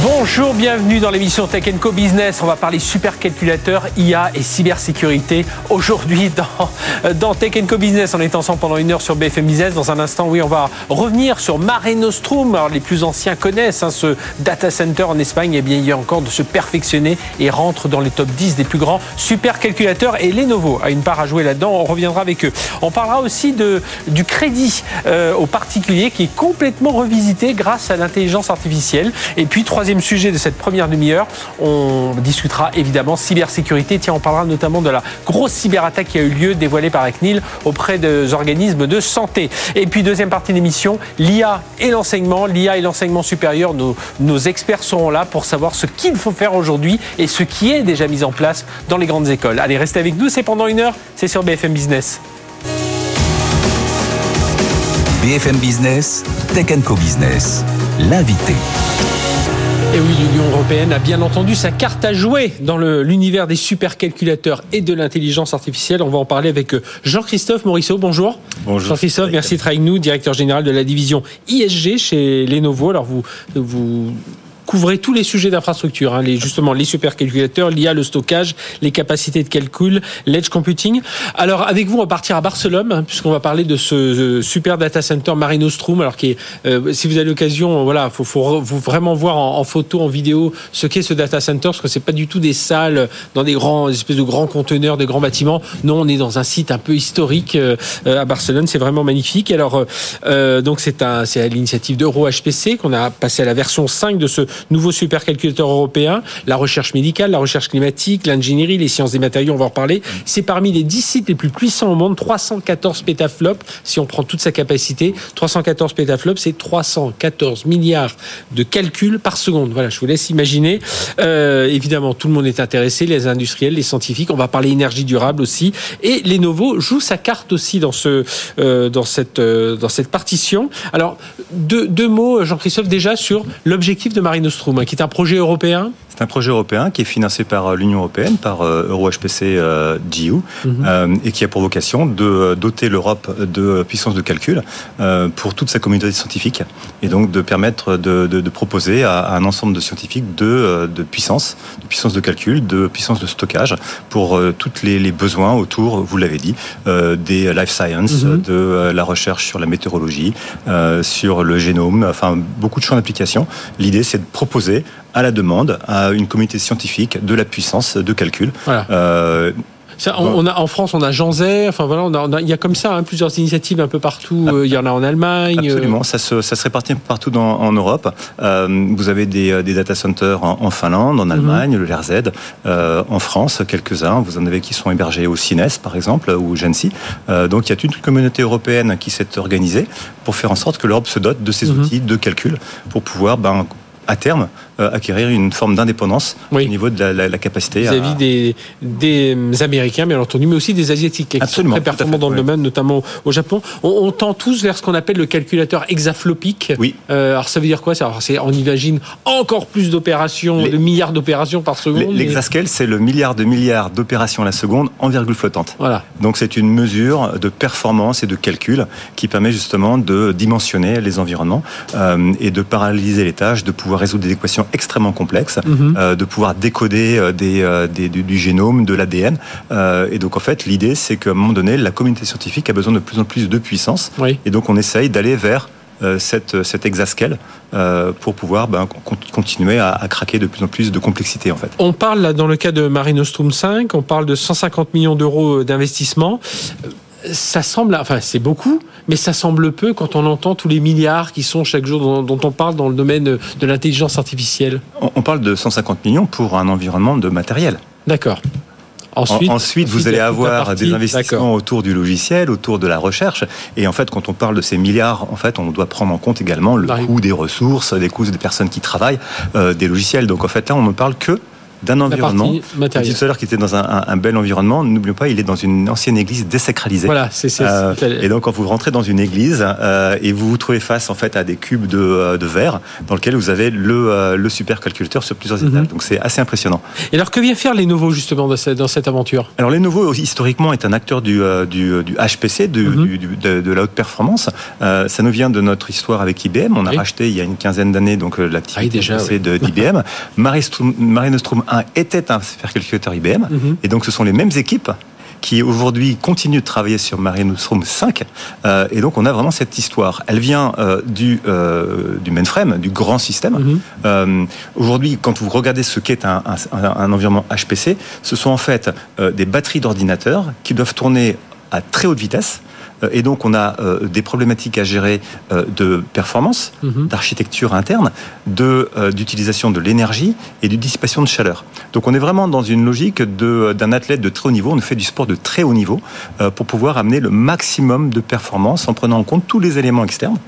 Bonjour, bienvenue dans l'émission Tech Co Business. On va parler supercalculateur, IA et cybersécurité. Aujourd'hui, dans, Tech Co Business, on est ensemble pendant une heure sur BFM Business. Dans un instant, oui, on va revenir sur Mare Nostrum. Alors, les plus anciens connaissent hein, ce data center en Espagne. Et eh bien, il y a encore de se perfectionner et rentre dans les top 10 des plus grands supercalculateurs. Et Lenovo a une part à jouer là-dedans. On reviendra avec eux. On parlera aussi du crédit euh, aux particuliers qui est complètement revisité grâce à l'intelligence artificielle. Troisième sujet de cette première demi-heure, on discutera évidemment cybersécurité. Tiens, on parlera notamment de la grosse cyberattaque qui a eu lieu dévoilée par ECNIL auprès des organismes de santé. Et puis deuxième partie de l'émission, l'IA et l'enseignement, l'IA et l'enseignement supérieur. Nos, nos experts seront là pour savoir ce qu'il faut faire aujourd'hui et ce qui est déjà mis en place dans les grandes écoles. Allez, restez avec nous, c'est pendant une heure, c'est sur BFM Business. BFM Business, Tech Co Business, l'invité. Et oui, l'Union européenne a bien entendu sa carte à jouer dans l'univers des supercalculateurs et de l'intelligence artificielle. On va en parler avec euh, Jean-Christophe Morisseau. Bonjour. Bonjour. Jean-Christophe, merci d'être avec nous, directeur général de la division ISG chez Lenovo. Alors, vous, vous couvrez tous les sujets d'infrastructure, hein, les, justement les supercalculateurs, l'IA, le stockage, les capacités de calcul, l'edge computing. Alors avec vous, on va partir à Barcelone, hein, puisqu'on va parler de ce euh, super data center Marino Strum. Alors qui est, euh, si vous avez l'occasion, voilà, faut, faut, vraiment voir en, photo, en vidéo, ce qu'est ce data center, parce que c'est pas du tout des salles dans des grands, espèces de grands conteneurs, des grands bâtiments. Non, on est dans un site un peu historique euh, à Barcelone. C'est vraiment magnifique. Alors donc c'est un, c'est à l'initiative d'Euro HPC qu'on a passé à la version 5 de ce nouveau supercalculateur européen, la recherche médicale, la recherche climatique, l'ingénierie, les sciences des matériaux, on va en reparler. C'est parmi les 10 sites les plus puissants au monde, 314 pétaflops, si on prend toute sa capacité. 314 pétaflops, c'est 314 milliards de calculs par seconde. Voilà, je vous laisse imaginer. Euh, évidemment, tout le monde est intéressé, les industriels, les scientifiques. On va parler énergie durable aussi. Et Lenovo joue sa carte aussi dans ce, euh, dans cette, euh, dans cette partition. Alors, deux, deux mots, Jean-Christophe, déjà sur l'objectif de Marine Nostrum, qui est un projet européen c'est un projet européen qui est financé par euh, l'Union européenne, par euh, EuroHPC euh, GU, mhm. et qui a pour vocation de doter l'Europe de puissance de calcul pour toute sa communauté scientifique, et donc de permettre de, proposer à, un ensemble de scientifiques de, de, puissance, de puissance de calcul, de puissance de stockage pour tous les, besoins autour, vous l'avez dit, des life science, mhm. de la recherche sur la météorologie, sur le génome, enfin beaucoup de champs d'application. L'idée, c'est de proposer à la demande à une communauté scientifique de la puissance de calcul. Euh, on, a, en France, on a Jean Zay, enfin voilà, il y a comme ça hein, plusieurs initiatives un peu partout. Euh, il y en a en Allemagne. Euh. Absolument, ça, se, ça se répartit un peu partout en Europe. vous avez des, data centers en, Finlande, en Allemagne, le LRZ, en France, quelques-uns. Vous en avez qui sont hébergés au CINES, par exemple, ou Gensi. donc il y a toute une communauté européenne qui s'est organisée pour faire en sorte que l'Europe se dote de ces mhm. outils de calcul pour pouvoir ben, à terme acquérir une forme d'indépendance au niveau de la, capacité. Vis-à-vis des, des, Américains, bien entendu, mais aussi des Asiatiques qui sont très performants dans le domaine, notamment au Japon. On, tend tous vers ce qu'on appelle le calculateur hexaflopique. Oui. Euh, alors ça veut dire quoi ça? On imagine encore plus d'opérations, de milliards d'opérations par seconde. L'exascale, c'est le milliard de milliards d'opérations à la seconde en virgule flottante. Voilà. Donc c'est une mesure de performance et de calcul qui permet justement de dimensionner les environnements euh, et de paralyser les tâches, de pouvoir résoudre des équations extrêmement complexes, mhm. euh, de pouvoir décoder euh, euh, des, du, génome, de l'ADN. et donc en fait, l'idée, c'est qu'à un moment donné, la communauté scientifique a besoin de plus en plus de puissance. Et donc on essaye d'aller vers cette, cette exascale pour pouvoir ben, continuer à, craquer de plus en plus de complexité en fait. On parle là dans le cas de Marine Nostrum 5, on parle de 150 millions d'euros d'investissement ça semble, enfin c'est beaucoup, mais ça semble peu quand on entend tous les milliards qui sont chaque jour dont, on parle dans le domaine de l'intelligence artificielle. On parle de 150 millions pour un environnement de matériel. D'accord. Ensuite, ensuite, vous allez avoir des investissements autour du logiciel, autour de la recherche. Et en fait, quand on parle de ces milliards, en fait, on doit prendre en compte également le coût des ressources, des coûts des personnes qui travaillent, euh, des logiciels. Donc en fait, là, on ne parle que d'un environnement. On dit tout à l'heure qu'il était dans un, bel environnement. N'oublions pas, il est dans une ancienne église désacralisée. Voilà, c'est ça. et donc, quand vous rentrez dans une église et vous vous trouvez face en fait à des cubes de, de verre dans lesquels vous avez le, le supercalculateur sur plusieurs étages. Mhm. Donc, c'est assez impressionnant. Et alors, que vient faire Lenovo justement dans cette, dans cette aventure? Alors, Lenovo historiquement est un acteur du, du, du HPC, mhm. du, de, la haute performance. ça nous vient de notre histoire avec IBM. On a racheté il y a une quinzaine d'années donc l'activité ah, de d'IBM. Marinostrom 1 était un supercalculateur IBM, mhm. et donc ce sont les mêmes équipes qui aujourd'hui continuent de travailler sur Marinostrom 5. Euh, et donc on a vraiment cette histoire. Elle vient euh, du, euh, du mainframe, du grand système. Mhm. aujourd'hui, quand vous regardez ce qu'est un, un, environnement HPC, ce sont en fait des batteries d'ordinateurs qui doivent tourner à très haute vitesse et donc, on a euh, des problématiques à gérer euh, de performance, mhm. d'architecture interne, d'utilisation de, l'énergie et de dissipation de chaleur. Donc, on est vraiment dans une logique d'un athlète de très haut niveau. On fait du sport de très haut niveau pour pouvoir amener le maximum de performance en prenant en compte tous les éléments externes.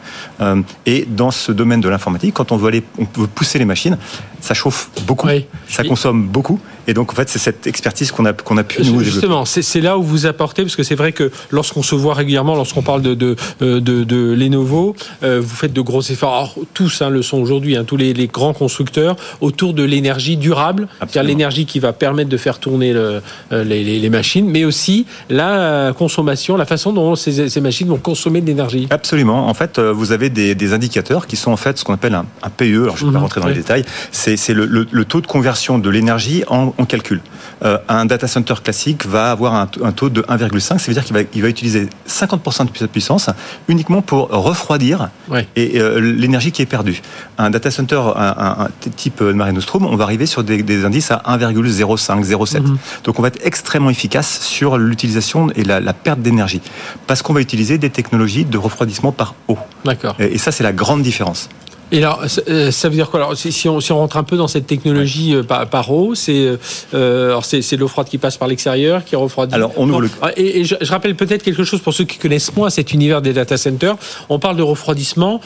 Et dans ce domaine de l'informatique, quand on veut, aller, on veut pousser les machines, ça chauffe beaucoup, ça consomme beaucoup. Et donc, en fait, c'est cette expertise qu'on a, qu'on a pu nous développer. Justement, c'est là où vous apportez, parce que c'est vrai que lorsqu'on se voit régulièrement, lorsqu'on parle de, de, euh, de, de Lenovo, euh, vous faites de gros efforts, tous hein, le sont aujourd'hui, hein, tous les, les, grands constructeurs, autour de l'énergie durable, c'est-à-dire l'énergie qui va permettre de faire tourner le, euh, les, les, machines, mais aussi la consommation, la façon dont ces, ces machines vont consommer de l'énergie. Absolument. En fait, vous avez des, des, indicateurs qui sont en fait ce qu'on appelle un, un, PE, alors je ne vais pas mhm. rentrer dans les détails, c'est le, le, le, taux de conversion de l'énergie en on calcule. Euh, un data center classique va avoir un, taux de 1,5, ça veut dire qu'il va, il va utiliser 50% de puissance uniquement pour refroidir et euh, l'énergie qui est perdue. Un data center un, type Mare Nostrum, on va arriver sur des, indices à 1,05, 0,7. Mhm. Donc on va être extrêmement efficace sur l'utilisation et la, perte d'énergie parce qu'on va utiliser des technologies de refroidissement par eau. D'accord. et ça, c'est la grande différence. Et alors, euh, ça veut dire quoi? Alors, si, on, si on rentre un peu dans cette technologie euh, par, eau, c'est euh, c'est l'eau froide qui passe par l'extérieur, qui refroidit. Alors, on ouvre le... Et, je, je, rappelle peut-être quelque chose pour ceux qui connaissent moins cet univers des data centers. On parle de refroidissement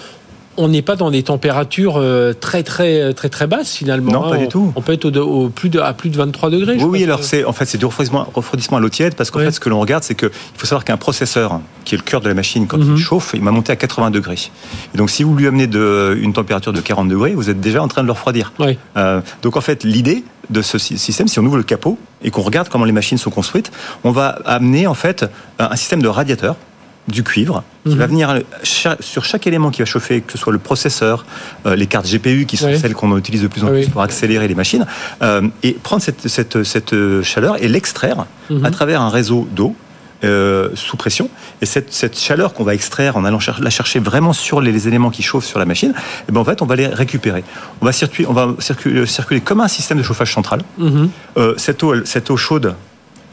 on n'est pas dans des températures euh, très très très très basses finalement. Non, pas du tout. On peut être au, plus de, à plus de 23 degrés. Oui, oui alors c'est en fait c'est du refroidissement, refroidissement à l'eau tiède parce qu'en fait ce que l'on regarde c'est que il faut savoir qu'un processeur qui est le cœur de la machine quand il mhm. chauffe, il va monter à 80 degrés. Et donc si vous lui amenez de, une température de 40 degrés, vous êtes déjà en train de le refroidir. Euh, donc en fait l'idée de ce système, si on ouvre le capot et qu'on regarde comment les machines sont construites, on va amener en fait un système de radiateur du cuivre qui va mhm. venir sur chaque élément qui va chauffer, que ce soit le processeur, euh, les cartes GPU qui sont celles qu'on utilise de plus en plus pour accélérer les machines, euh, et prendre cette, cette, cette chaleur et l'extraire mhm. à travers un réseau d'eau. Euh, sous pression et cette, cette chaleur qu'on va extraire en allant la chercher vraiment sur les, éléments qui chauffent sur la machine, et eh ben en fait on va les récupérer. On va circuler, on va circuler, circuler comme un système de chauffage central. Mhm. cette eau, cette eau chaude,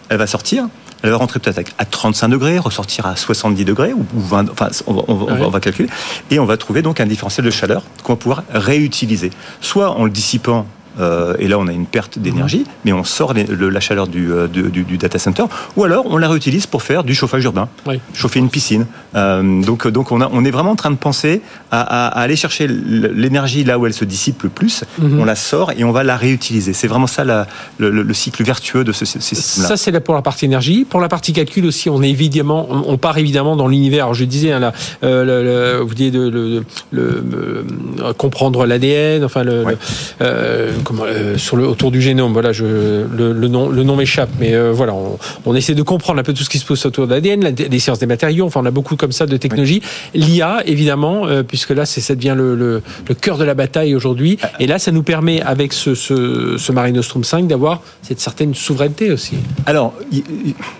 elle va sortir elle va rentrer peut-être à 35 degrés, ressortir à 70 degrés ou 20, enfin on, va calculer, et on va trouver donc un différentiel de chaleur qu'on va pouvoir réutiliser, soit en le dissipant euh, et là on a une perte d'énergie, mhm. mais on sort la chaleur euh, du, data center, ou alors on la réutilise pour faire du chauffage urbain, chauffer une piscine. Euh, donc donc on, a, on est vraiment en train de penser à, aller chercher l'énergie là où elle se dissipe le plus, mhm. on la sort et on va la réutiliser. C'est vraiment ça le, cycle vertueux de ce, système-là. Ça c'est pour la partie énergie. Pour la partie calcul aussi, on est évidemment, on, part évidemment dans l'univers. Je disais, hein, là, vous disiez de, comprendre l'ADN, enfin le, euh, sur le, autour du génome. Voilà, le, nom, le nom m'échappe, mais euh, voilà, on, essaie de comprendre un peu tout ce qui se passe autour de l'ADN, les sciences des matériaux. Enfin, on a beaucoup comme ça de technologies. L'IA, évidemment, euh, puisque là, c'est ça devient le, cœur de la bataille aujourd'hui. Et là, ça nous permet, avec ce, ce, ce Nostrum 5, d'avoir cette certaine souveraineté aussi. Alors,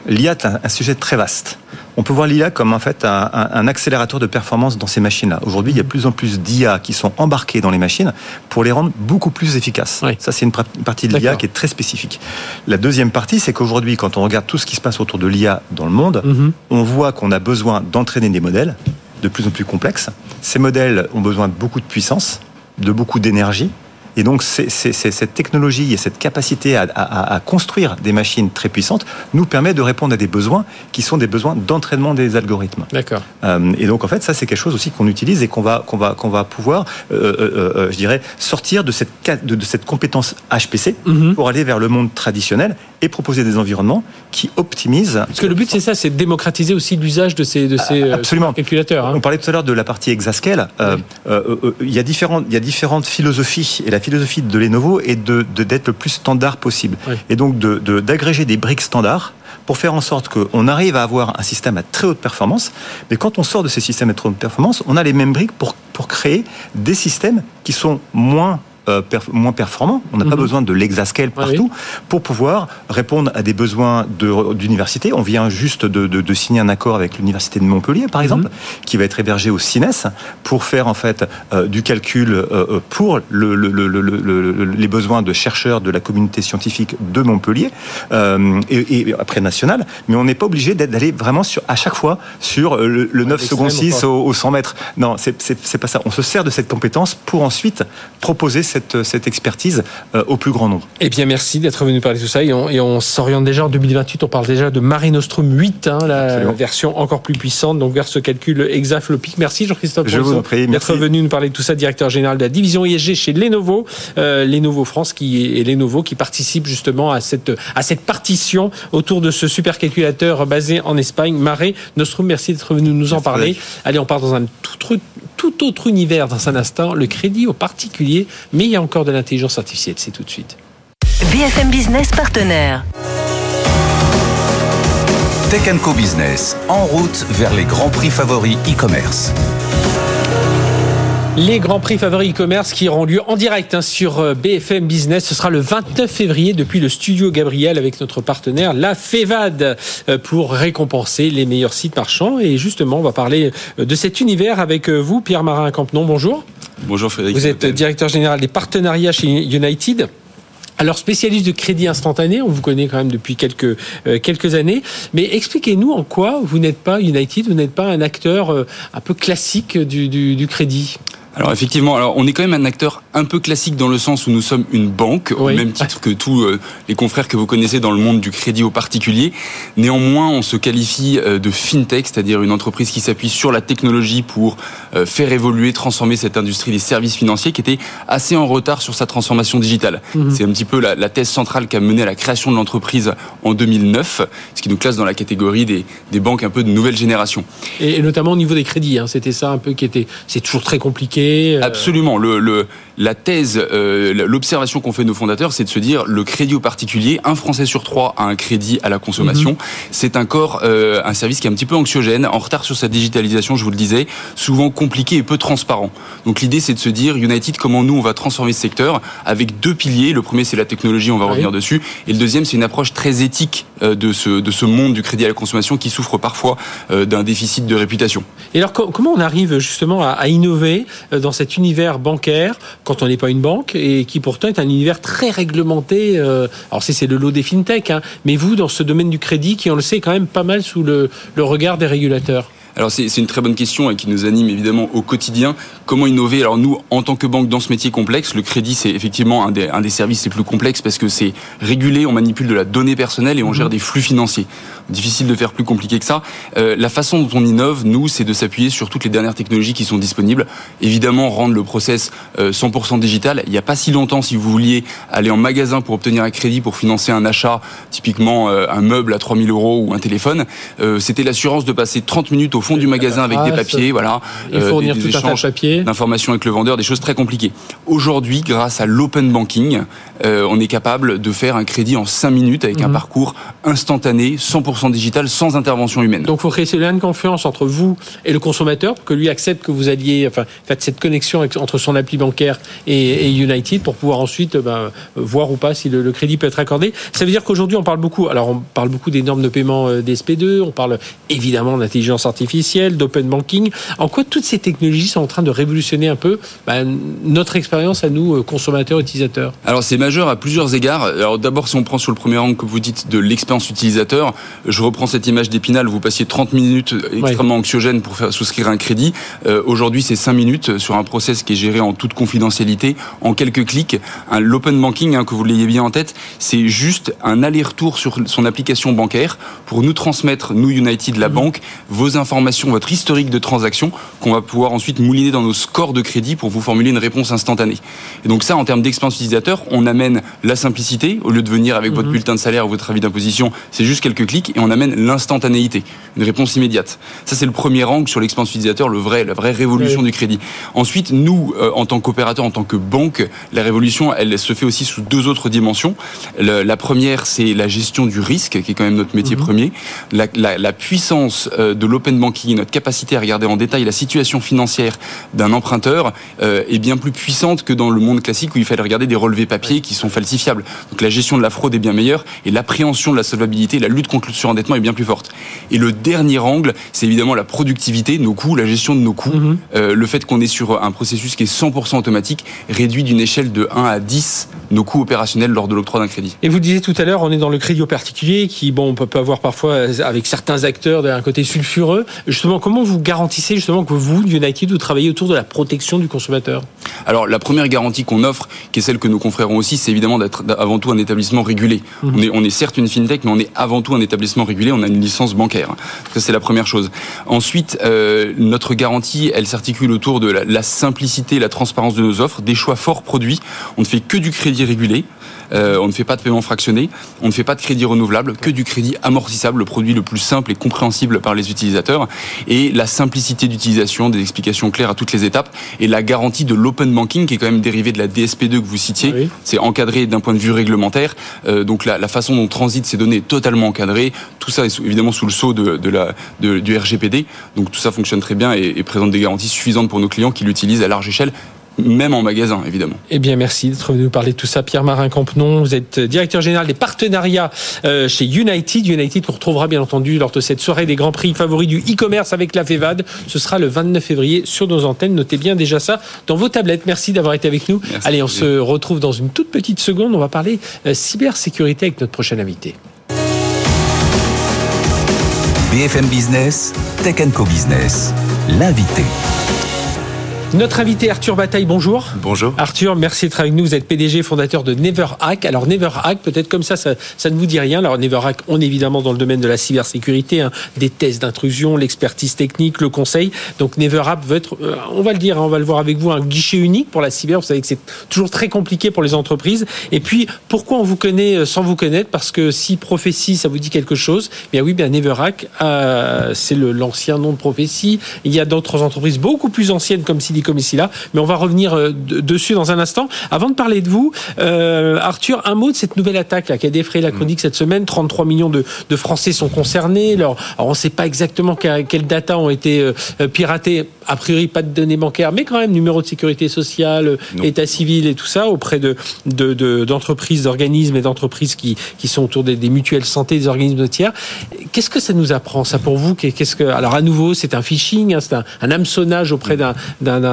l'IA est un sujet très vaste on peut voir l'IA comme en fait un, accélérateur de performance dans ces machines-là. Aujourd'hui, il y a de plus en plus d'IA qui sont embarquées dans les machines pour les rendre beaucoup plus efficaces. Ça, c'est une, partie de l'IA qui est très spécifique. La deuxième partie, c'est qu'aujourd'hui, quand on regarde tout ce qui se passe autour de l'IA dans le monde, mhm. on voit qu'on a besoin d'entraîner des modèles de plus en plus complexes. Ces modèles ont besoin de beaucoup de puissance, de beaucoup d'énergie, Et donc, c'est, cette technologie et cette capacité à, construire des machines très puissantes nous permet de répondre à des besoins qui sont des besoins d'entraînement des algorithmes. D'accord. Euh, et donc, en fait, ça, c'est quelque chose aussi qu'on utilise et qu'on va, qu'on va, qu'on va pouvoir, euh, euh, je dirais, sortir de cette, de, cette compétence HPC mhm. pour aller vers le monde traditionnel et proposer des environnements qui optimisent. Parce que le but, c'est ça, c'est de démocratiser aussi l'usage de ces, de ces Absolument. calculateurs. Hein. On parlait tout à l'heure de la partie exascale. il, y a différentes, il y a différentes philosophies. Et la philosophie de Lenovo est de, d'être le plus standard possible. Et donc d'agréger des briques standards pour faire en sorte qu'on arrive à avoir un système à très haute performance. Mais quand on sort de ces systèmes à très haute performance, on a les mêmes briques pour, pour créer des systèmes qui sont moins euh, moins performants. On n'a pas mhm. besoin de l'exascale partout pour pouvoir répondre à des besoins d'université. On vient juste de, signer un accord avec l'université de Montpellier, par mhm. exemple, qui va être hébergé au CINES pour faire en fait euh, du calcul euh, pour le, les besoins de chercheurs de la communauté scientifique de Montpellier et, après national. Mais on n'est pas obligé d'aller vraiment sur, à chaque fois sur le, 9 secondes 6 au, 100 mètres. Non, c'est pas ça. On se sert de cette compétence pour ensuite proposer cette, expertise euh, au plus grand nombre. Eh bien, merci d'être venu parler de tout ça. Et on, s'oriente déjà en 2028. On parle déjà de Mare Nostrum 8, hein, la version encore plus puissante, donc vers ce calcul hexaflopique. Merci Jean-Christophe. Je vous en prie. D'être venu nous parler de tout ça, directeur général de la division ISG chez Lenovo, euh, Lenovo France qui et Lenovo qui participe justement à cette à cette partition autour de ce supercalculateur basé en Espagne, Mare Nostrum. Merci d'être venu nous en parler. Allez, on part dans un tout, tout autre univers dans un instant, le crédit aux particuliers, mais il y a encore de l'intelligence artificielle, c'est tout de suite. BFM Business partenaire. Tech Co Business, en route vers les grands prix favoris e-commerce. Les grands prix favoris e-commerce qui auront lieu en direct hein, sur euh, BFM Business. Ce sera le 29 février depuis le studio Gabriel avec notre partenaire la FEVAD euh, pour récompenser les meilleurs sites marchands. Et justement, on va parler euh, de cet univers avec vous, Pierre-Marin Campenon. Bonjour. Bonjour Frédéric. Vous êtes directeur général des partenariats chez United. Alors spécialiste de crédit instantané, on vous connaît quand même depuis quelques quelques années, mais expliquez-nous en quoi vous n'êtes pas United, vous n'êtes pas un acteur un peu classique du, du crédit. Alors effectivement, alors on est quand même un acteur un peu classique dans le sens où nous sommes une banque, au même titre que tous euh, les confrères que vous connaissez dans le monde du crédit au particulier. Néanmoins, on se qualifie euh, de fintech, c'est-à-dire une entreprise qui s'appuie sur la technologie pour euh, faire évoluer, transformer cette industrie des services financiers qui était assez en retard sur sa transformation digitale. Mhm. C'est un petit peu la, thèse centrale qui a mené à la création de l'entreprise en 2009, ce qui nous classe dans la catégorie des, des banques un peu de nouvelle génération. Et, notamment au niveau des crédits, hein, c'était ça un peu qui était, c'est toujours très compliqué euh, Absolument. Le, la thèse, euh, l'observation qu'ont fait nos fondateurs, c'est de se dire le crédit au particulier, un Français sur trois a un crédit à la consommation. Mhm. C'est encore euh, un service qui est un petit peu anxiogène, en retard sur sa digitalisation, je vous le disais, souvent compliqué et peu transparent. Donc l'idée, c'est de se dire United, comment nous on va transformer ce secteur avec deux piliers. Le premier, c'est la technologie, on va revenir dessus, et le deuxième, c'est une approche très éthique de ce de ce monde du crédit à la consommation qui souffre parfois d'un déficit de réputation. Et alors comment on arrive justement à, innover dans cet univers bancaire quand on n'est pas une banque et qui pourtant est un univers très réglementé. Euh, alors c'est le lot des fintech, hein, mais vous dans ce domaine du crédit qui on le sait quand même pas mal sous le regard des régulateurs? Alors c'est une très bonne question et qui nous anime évidemment au quotidien. Comment innover? Alors nous, en tant que banque dans ce métier complexe, le crédit c'est effectivement un des, un des services les plus complexes parce que c'est régulé, on manipule de la donnée personnelle et on gère mhm. des flux financiers. Difficile de faire plus compliqué que ça. Euh, la façon dont on innove, nous, c'est de s'appuyer sur toutes les dernières technologies qui sont disponibles. Évidemment, rendre le process 100% euh, digital. Il n'y a pas si longtemps, si vous vouliez aller en magasin pour obtenir un crédit pour financer un achat, typiquement euh, un meuble à 3000 euros ou un téléphone, c'était l'assurance de passer 30 minutes au fond du magasin avec des papiers, voilà, il faut euh, des, tout échanges d'informations avec le vendeur, des choses très compliquées. Aujourd'hui, grâce à l'open banking, euh, on est capable de faire un crédit en 5 minutes avec un mhm. parcours instantané, 100% digital, sans intervention humaine. Donc, il faut créer ce lien de confiance entre vous et le consommateur pour que lui accepte que vous alliez, enfin, faites cette connexion entre son appli bancaire et, United pour pouvoir ensuite ben, voir ou pas si le, crédit peut être accordé. Ça veut dire qu'aujourd'hui, on parle beaucoup, alors on parle beaucoup des normes de paiement euh, des SP2, on parle évidemment d'intelligence artificielle d'open banking. En quoi toutes ces technologies sont en train de révolutionner un peu bah, notre expérience à nous, consommateurs, utilisateurs? Alors c'est majeur à plusieurs égards. Alors d'abord, si on prend sur le premier angle que vous dites de l'expérience utilisateur, je reprends cette image d'Épinal, vous passiez 30 minutes extrêmement anxiogènes pour faire souscrire un crédit. Aujourd'hui, c'est 5 minutes sur un process qui est géré en toute confidentialité, en quelques clics. L'open banking, hein, que vous l'ayez bien en tête, c'est juste un aller-retour sur son application bancaire pour nous transmettre, nous United, la mhm. banque, vos informations, votre historique de transaction, qu'on va pouvoir ensuite mouliner dans nos scores de crédit pour vous formuler une réponse instantanée. Et donc ça, en termes d'expérience utilisateur, on amène la simplicité, au lieu de venir avec votre mhm. bulletin de salaire ou votre avis d'imposition, c'est juste quelques clics, et on amène l'instantanéité, une réponse immédiate. Ça, c'est le premier angle sur l'expérience utilisateur, le vrai, la vraie révolution du crédit. Ensuite, nous, euh, en tant qu'opérateur, en tant que banque, la révolution, elle se fait aussi sous deux autres dimensions. la première, c'est la gestion du risque, qui est quand même notre métier mhm. premier. La, puissance euh, de l'open banking, notre capacité à regarder en détail la situation financière d'un emprunteur euh, est bien plus puissante que dans le monde classique où il fallait regarder des relevés papier qui sont falsifiables. Donc la gestion de la fraude est bien meilleure et l'appréhension de la solvabilité, la lutte contre le surendettement est bien plus forte. Et le dernier angle, c'est évidemment la productivité, nos coûts, la gestion de nos coûts, mhm. le fait qu'on est sur un processus qui est 100% automatique réduit d'une échelle de 1 à 10 nos coûts opérationnels lors de l'octroi d'un crédit. Et vous disiez tout à l'heure, on est dans le crédit au particulier qui, bon, on peut avoir parfois avec certains acteurs d'un côté sulfureux. Justement, comment vous garantissez justement que vous, United, vous travaillez autour de la protection du consommateur? Alors, la première garantie qu'on offre, qui est celle que nos confrères ont aussi, c'est évidemment d'être avant tout un établissement régulé. Mhm. On, est, on est certes une fintech, mais on est avant tout un établissement régulé. On a une licence bancaire. C'est la première chose. Ensuite, euh, notre garantie, elle s'articule autour de la, la simplicité, la transparence de nos offres, des choix forts produits. On ne fait que du crédit régulé. Euh, on ne fait pas de paiement fractionné, on ne fait pas de crédit renouvelable, que du crédit amortissable, le produit le plus simple et compréhensible par les utilisateurs, et la simplicité d'utilisation, des explications claires à toutes les étapes, et la garantie de l'open banking qui est quand même dérivé de la DSP2 que vous citiez. C'est encadré d'un point de vue réglementaire, euh, donc la, façon dont transitent ces données est totalement encadrée. Tout ça est évidemment sous le sceau de, la, du RGPD, donc tout ça fonctionne très bien et, et présente des garanties suffisantes pour nos clients qui l'utilisent à large échelle même en magasin, évidemment. Eh bien, merci d'être venu nous parler de tout ça. Pierre-Marin Campenon, vous êtes directeur général des partenariats euh, chez United. United qu'on retrouvera bien entendu lors de cette soirée des grands prix favoris du e-commerce avec la FEVAD. Ce sera le 29 février sur nos antennes. Notez bien déjà ça dans vos tablettes. Merci d'avoir été avec nous. Allez, on se retrouve dans une toute petite seconde. On va parler euh, cybersécurité avec notre prochain invité. BFM Business, Tech Co Business, l'invité. Notre invité Arthur Bataille, bonjour. Bonjour. Arthur, merci d'être avec nous. Vous êtes PDG, fondateur de NeverHack. Alors NeverHack, peut-être comme ça, ça, ne vous dit rien. Alors NeverHack, on est évidemment dans le domaine de la cybersécurité, hein, des tests d'intrusion, l'expertise technique, le conseil. Donc NeverHack veut être, euh, on va le dire, hein, on va le voir avec vous, un guichet unique pour la cyber. Vous savez que c'est toujours très compliqué pour les entreprises. Et puis, pourquoi on vous connaît euh, sans vous connaître? Parce que si prophétie, ça vous dit quelque chose, bien oui, bien NeverHack, euh, c'est l'ancien nom de prophétie. Il y a d'autres entreprises beaucoup plus anciennes comme Silicon comme ici là, mais on va revenir euh, dessus dans un instant. Avant de parler de vous, euh, Arthur, un mot de cette nouvelle attaque là, qui a défrayé la chronique cette semaine. 33 millions de, Français sont concernés. Alors, on ne sait pas exactement quelles data ont été euh, piratées. A priori, pas de données bancaires, mais quand même numéro de sécurité sociale, état civil et tout ça auprès de d'entreprises, d'organismes et d'entreprises qui, qui sont autour des, mutuelles santé, des organismes de tiers. Qu'est-ce que ça nous apprend ça pour vous? Qu'est-ce que alors à nouveau, c'est un phishing, hein, c'est un, un hameçonnage auprès d'un d'un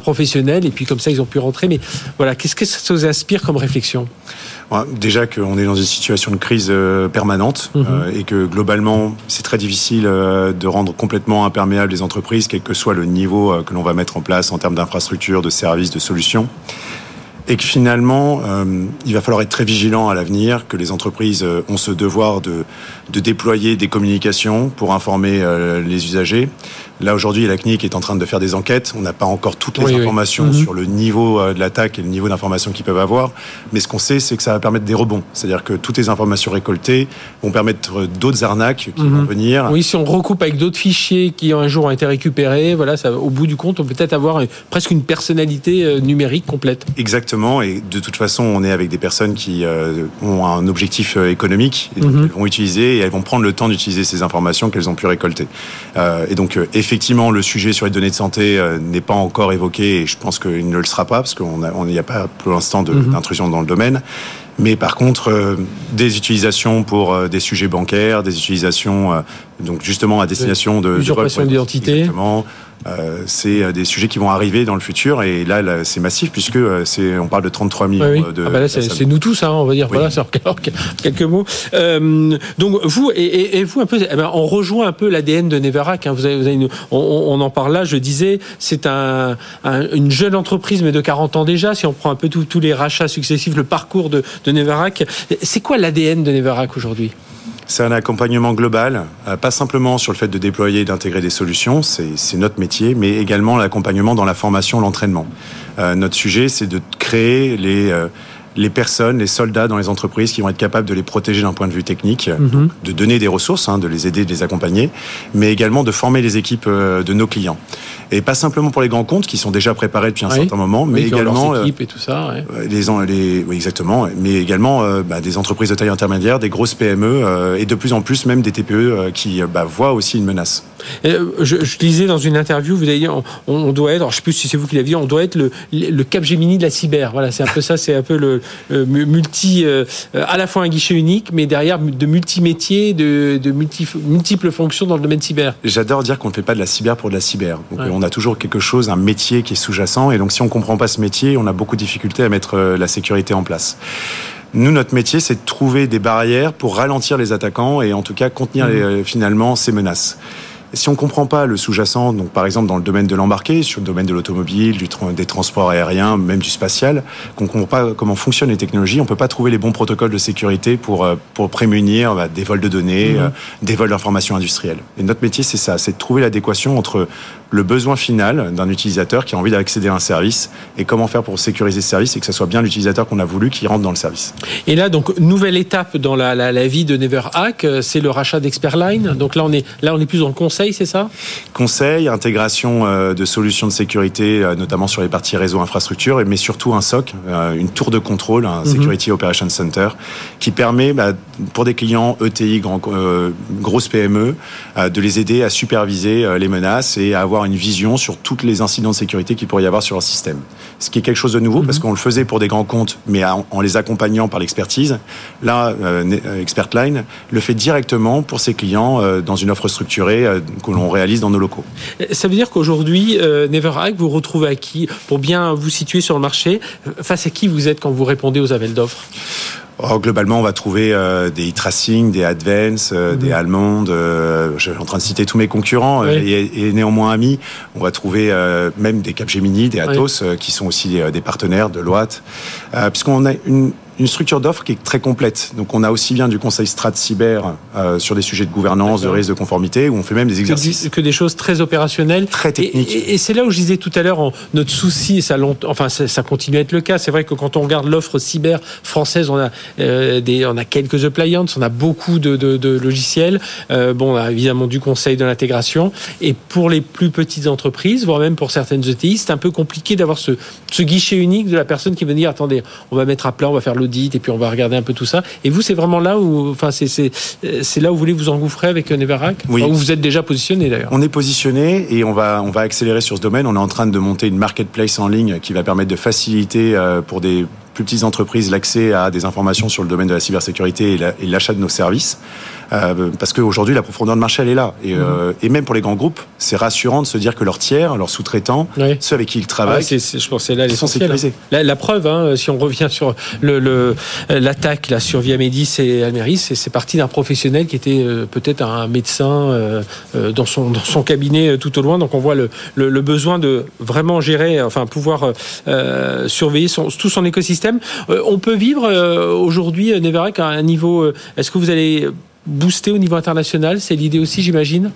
professionnel et puis comme ça ils ont pu rentrer. Mais voilà, qu'est-ce que ça vous inspire comme réflexion? Déjà qu'on est dans une situation de crise euh, permanente mhm. euh, et que globalement c'est très difficile euh, de rendre complètement imperméables les entreprises, quel que soit le niveau que l'on va mettre en place en termes d'infrastructures, de services, de solutions et que finalement, il va falloir être très vigilant à l'avenir, que les entreprises ont ce devoir de, de déployer des communications pour informer les usagers, Là, aujourd'hui, la CNIC est en train de faire des enquêtes. On n'a pas encore toutes les informations mhm. sur le niveau euh, de l'attaque et le niveau d'information qu'ils peuvent avoir. Mais ce qu'on sait, c'est que ça va permettre des rebonds. C'est-à-dire que toutes les informations récoltées vont permettre d'autres arnaques qui vont mhm. venir. Oui, si on recoupe avec d'autres fichiers qui un jour ont été récupérés, voilà, ça, au bout du compte, on peut peut-être avoir presque une personnalité euh, numérique complète. Exactement. Et de toute façon, on est avec des personnes qui euh, ont un objectif économique. Et donc, mhm. elles vont utiliser et elles vont prendre le temps d'utiliser ces informations qu'elles ont pu récolter. et donc, effectivement, effectivement, le sujet sur les données de santé euh, n'est pas encore évoqué et je pense qu'il ne le sera pas parce qu'il n'y a pas pour l'instant mhm. d'intrusion dans le domaine. Mais par contre, des utilisations pour des sujets bancaires, des utilisations donc justement à destination de usurpation d'identité. Euh, c'est euh, des sujets qui vont arriver dans le futur et là, c'est massif puisque euh, c'est on parle de 33 millions de. Ah bah c'est nous tous, hein, on va dire. Voilà, c'est quelques mots. Euh, donc vous et, et, vous un peu, eh ben, on rejoint un peu l'ADN de Neverac. Hein, vous avez, vous avez on, on, en parle là. Je disais, c'est un, une jeune entreprise mais de 40 ans déjà. Si on prend un peu tous les rachats successifs, le parcours de, de Neverac, c'est quoi l'ADN de Neverac aujourd'hui? C'est un accompagnement global, euh, pas simplement sur le fait de déployer et d'intégrer des solutions, c'est notre métier, mais également l'accompagnement dans la formation, l'entraînement. Euh, notre sujet, c'est de créer les, euh, les personnes, les soldats dans les entreprises qui vont être capables de les protéger d'un point de vue technique, mhm. de donner des ressources, hein, de les aider, de les accompagner, mais également de former les équipes de nos clients. Et pas simplement pour les grands comptes qui sont déjà préparés depuis un certain moment, mais également euh, et tout ça. Les, les, oui, exactement, mais également euh, bah, des entreprises de taille intermédiaire, des grosses PME euh, et de plus en plus même des TPE qui bah, voient aussi une menace. je, je, lisais dans une interview, vous avez dit on, on doit être, alors je sais plus si c'est vous qui l'avez dit, on doit être le, le Cap Gemini de la cyber. Voilà, c'est un peu ça, c'est un peu le, multi, à la fois un guichet unique, mais derrière de multi-métiers, de, de multi, multiples fonctions dans le domaine cyber. J'adore dire qu'on ne fait pas de la cyber pour de la cyber. Donc, on a toujours quelque chose, un métier qui est sous-jacent. Et donc, si on comprend pas ce métier, on a beaucoup de difficultés à mettre euh, la sécurité en place. Nous, notre métier, c'est de trouver des barrières pour ralentir les attaquants et en tout cas contenir mmh. euh, finalement ces menaces. Si on ne comprend pas le sous-jacent, donc par exemple dans le domaine de l'embarqué, sur le domaine de l'automobile, des transports aériens, même du spatial, qu'on ne comprend pas comment fonctionnent les technologies, on ne peut pas trouver les bons protocoles de sécurité pour, euh, pour prémunir bah, des vols de données, mmh. euh, des vols d'informations industrielles. Et notre métier, c'est ça, c'est de trouver l'adéquation entre le besoin final d'un utilisateur qui a envie d'accéder à un service et comment faire pour sécuriser ce service et que ce soit bien l'utilisateur qu'on a voulu qui rentre dans le service. Et là, donc, nouvelle étape dans la, la, la vie de NeverHack, euh, c'est le rachat d'Expertline. Donc là, on est, là, on est plus dans le conseil, c'est ça? Conseil, intégration euh, de solutions de sécurité, euh, notamment sur les parties réseau infrastructure, mais surtout un SOC, une tour de contrôle, un mhm. Security Operations Center, qui permet bah, pour des clients ETI, grand, grosses PME, de les aider à superviser les menaces et à avoir une vision sur toutes les incidents de sécurité qu'il pourrait y avoir sur leur système. Ce qui est quelque chose de nouveau, parce mhm. qu'on le faisait pour des grands comptes, mais en, les accompagnant par l'expertise. Là, euh, euh, Expertline le fait directement pour ses clients euh, dans une offre structurée que l'on réalise dans nos locaux. Ça veut dire qu'aujourd'hui, NeverHack, vous retrouvez à qui Pour bien vous situer sur le marché, face à qui vous êtes quand vous répondez aux appels d'offres? Oh, globalement, on va trouver euh, des e-tracing, des Advance, euh, des mhm. Allemandes. Euh, je suis en train de citer tous mes concurrents et, et, néanmoins amis. On va trouver même des Capgemini, des Atos, qui sont aussi des, partenaires de Loite, puisqu'on a une une structure d'offre qui est très complète. Donc on a aussi bien du conseil strat cyber euh, sur des sujets de gouvernance, de risque de conformité, où on fait même des exercices. Que, des choses très opérationnelles. Très techniques. Et, c'est là où je disais tout à l'heure, notre souci, et ça, enfin, ça, continue à être le cas, c'est vrai que quand on regarde l'offre cyber française, on a, euh, des, on a quelques appliances, on a beaucoup de, de, de logiciels, euh, bon, on a évidemment du conseil de l'intégration, et pour les plus petites entreprises, voire même pour certaines ETI, c'est un peu compliqué d'avoir ce, ce guichet unique de la personne qui veut dire, attendez, on va mettre à plat, on va faire le et puis on va regarder un peu tout ça. Et vous, c'est vraiment là où, enfin, c'est là où vous voulez vous engouffrer avec Neverac Oui. où vous êtes déjà positionné d'ailleurs. On est positionné et on va, on va accélérer sur ce domaine. On est en train de monter une marketplace en ligne qui va permettre de faciliter euh, pour des plus petites entreprises l'accès à des informations sur le domaine de la cybersécurité et l'achat de nos services. Euh, parce qu'aujourd'hui, la profondeur de marché, elle est là. Et, mhm. euh, et même pour les grands groupes, c'est rassurant de se dire que leurs tiers, leurs sous-traitants, ceux avec qui ils travaillent, ah, je pense c'est là sont sécurisés. La, la preuve, hein, si on revient sur l'attaque le, là, sur Viamédis et Almeris, c'est parti d'un professionnel qui était euh, peut-être un médecin dans, son, dans son cabinet tout au loin. Donc on voit le, le, besoin de vraiment gérer, enfin pouvoir surveiller son, tout son écosystème. on peut vivre aujourd'hui, Neverac, à un niveau. Est-ce que vous allez booster au niveau international C'est l'idée aussi, j'imagine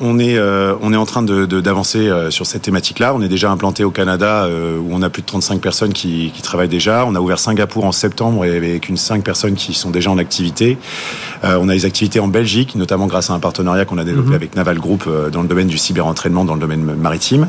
on, est, euh, on est en train d'avancer de, euh, sur cette thématique-là. On est déjà implanté au Canada, euh, où on a plus de 35 personnes qui, qui, travaillent déjà. On a ouvert Singapour en septembre, avec une 5 personnes qui sont déjà en activité. on a des activités en Belgique, notamment grâce à un partenariat qu'on a développé mhm. avec Naval Group dans le domaine du cyberentraînement, dans le domaine maritime.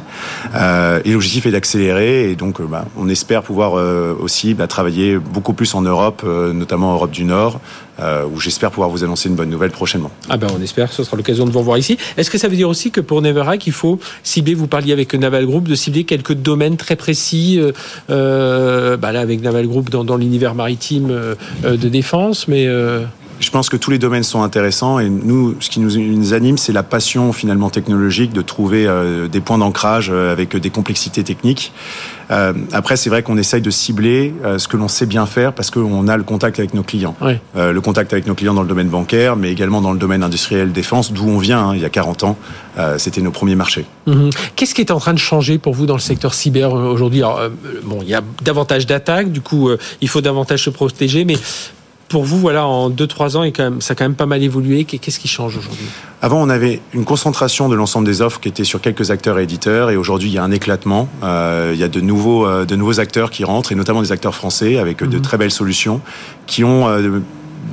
et l'objectif est d'accélérer, et donc bah, on espère pouvoir aussi bah, travailler beaucoup plus en Europe, notamment en Europe du Nord, où j'espère pouvoir vous annoncer une bonne prochainement. Ah ben on espère, ce sera l'occasion de vous revoir ici. Est-ce que ça veut dire aussi que pour Neverac, il faut cibler, vous parliez avec Naval Group, de cibler quelques domaines très précis, euh, bah là avec Naval Group dans, dans l'univers maritime de défense, mais... Je pense que tous les domaines sont intéressants et nous, ce qui nous, anime, c'est la passion finalement technologique de trouver euh, des points d'ancrage euh, avec des complexités techniques. Euh, après, c'est vrai qu'on essaye de cibler ce que l'on sait bien faire parce qu'on a le contact avec nos clients. le contact avec nos clients dans le domaine bancaire, mais également dans le domaine industriel défense, d'où on vient hein, il y a 40 ans. C'était nos premiers marchés. Mhm. Qu'est-ce qui est en train de changer pour vous dans le secteur cyber aujourd'hui? Bon, il y a davantage d'attaques, du coup, il faut davantage se protéger, mais pour vous, voilà, en 2-3 ans, et quand même, ça a quand même pas mal évolué. Qu'est-ce qui change aujourd'hui? Avant, on avait une concentration de l'ensemble des offres qui était sur quelques acteurs et éditeurs, et aujourd'hui, il y a un éclatement. Euh, il y a de nouveaux, euh, de nouveaux acteurs qui rentrent, et notamment des acteurs français avec de mhm. très belles solutions qui ont euh,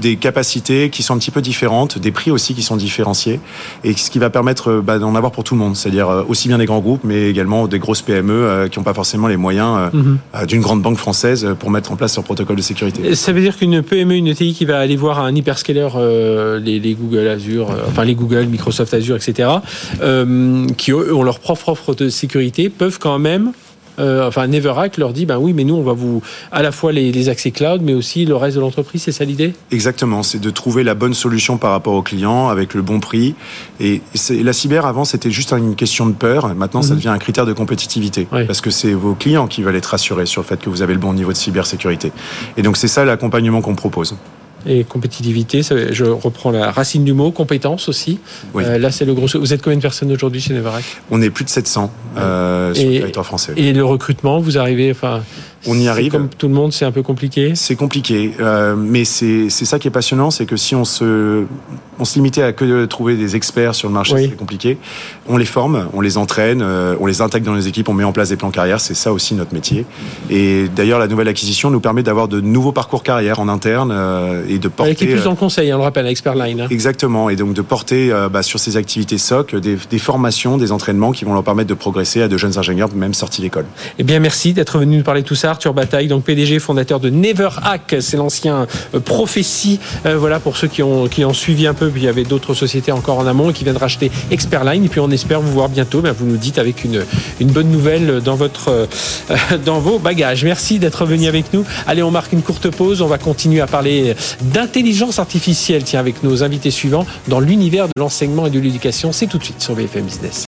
des capacités qui sont un petit peu différentes, des prix aussi qui sont différenciés, et ce qui va permettre euh, bah, d'en avoir pour tout le monde, c'est-à-dire euh, aussi bien des grands groupes, mais également des grosses PME euh, qui n'ont pas forcément les moyens mhm. d'une grande banque française pour mettre en place leur protocole de sécurité. Ça veut dire qu'une PME, une ETI qui va aller voir un hyperscaler, les, Google Azure, enfin les Google, Microsoft Azure, etc., qui ont leur propre offre de sécurité, peuvent quand même enfin Neverac leur dit ben oui, mais nous on va vous à la fois les, accès cloud, mais aussi le reste de l'entreprise. C'est ça l'idée? Exactement, c'est de trouver la bonne solution par rapport au client avec le bon prix. Et la cyber avant c'était juste une question de peur. Maintenant ça mhm. devient un critère de compétitivité parce que c'est vos clients qui veulent être rassurés sur le fait que vous avez le bon niveau de cybersécurité. Et donc c'est ça l'accompagnement qu'on propose et compétitivité. je reprends la racine du mot, compétence aussi. Euh, là, c'est le gros. Vous êtes combien de personnes aujourd'hui chez Neverac On est plus de 700 euh, sur le territoire français. Et le recrutement, vous arrivez, enfin, on y arrive. Comme tout le monde, c'est un peu compliqué. C'est compliqué, euh, mais c'est ça qui est passionnant, c'est que si on se on se limitait à que trouver des experts sur le marché, c'est compliqué. On les forme, on les entraîne, euh, on les intègre dans les équipes, on met en place des plans carrière. C'est ça aussi notre métier. Et d'ailleurs, la nouvelle acquisition nous permet d'avoir de nouveaux parcours carrière en interne euh, et de porter. Avec plus dans le conseil, on le rappelle, Expert Line. Hein. Exactement, et donc de porter bah, sur ces activités SOC des, des, formations, des entraînements qui vont leur permettre de progresser à de jeunes ingénieurs, même sortis d'école. Eh bien, merci d'être venu nous parler de tout ça, Arthur Bataille, donc PDG, fondateur de Never Hack, c'est l'ancien euh, prophétie. Euh, voilà pour ceux qui ont, qui ont suivi un peu. Puis il y avait d'autres sociétés encore en amont qui viennent racheter Expertline. Et puis on espère vous voir bientôt. Ben, vous nous dites avec une, une bonne nouvelle dans, votre, euh, dans vos bagages. Merci d'être venu avec nous. Allez, on marque une courte pause. On va continuer à parler d'intelligence artificielle, tiens, avec nos invités suivants dans l'univers de l'enseignement et de l'éducation. C'est tout de suite sur BFM Business.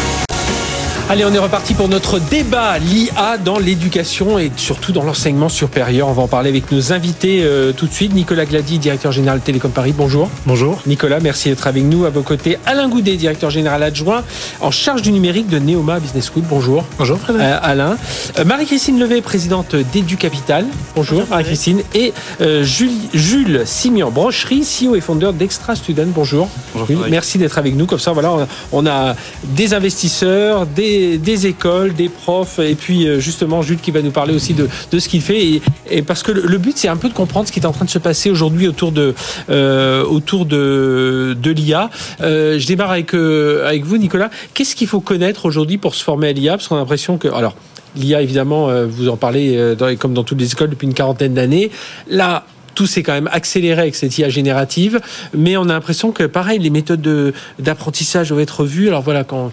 Allez, on est reparti pour notre débat l'IA dans l'éducation et surtout dans l'enseignement supérieur. On va en parler avec nos invités euh, tout de suite. Nicolas Glady, directeur général Télécom Paris. Bonjour. Bonjour. Nicolas, merci d'être avec nous. À vos côtés, Alain Goudet, directeur général adjoint en charge du numérique de Neoma Business School. Bonjour. Bonjour, Frédéric. Euh, Alain. Euh, Marie-Christine Levé, présidente d'EduCapital. Bonjour, Marie-Christine. Et Jules, Jules Simian Brocherie, CEO et fondeur d'Extra Student. Bonjour. Bonjour. merci d'être avec nous. Comme ça, voilà, on a des investisseurs, des des, écoles, des profs, et puis euh, justement Jules qui va nous parler aussi de, ce qu'il fait. Et, parce que le, but, c'est un peu de comprendre ce qui est en train de se passer aujourd'hui autour de, euh, autour de, l'IA. Euh, je démarre avec, avec vous, Nicolas. Qu'est-ce qu'il faut connaître aujourd'hui pour se former à l'IA Parce qu'on a l'impression que... Alors, L'IA, évidemment, vous en parlez comme dans toutes les écoles depuis une quarantaine d'années. Là, tout s'est quand même accéléré avec cette IA générative, mais on a l'impression que, pareil, les méthodes d'apprentissage doivent être revues. Alors voilà, quand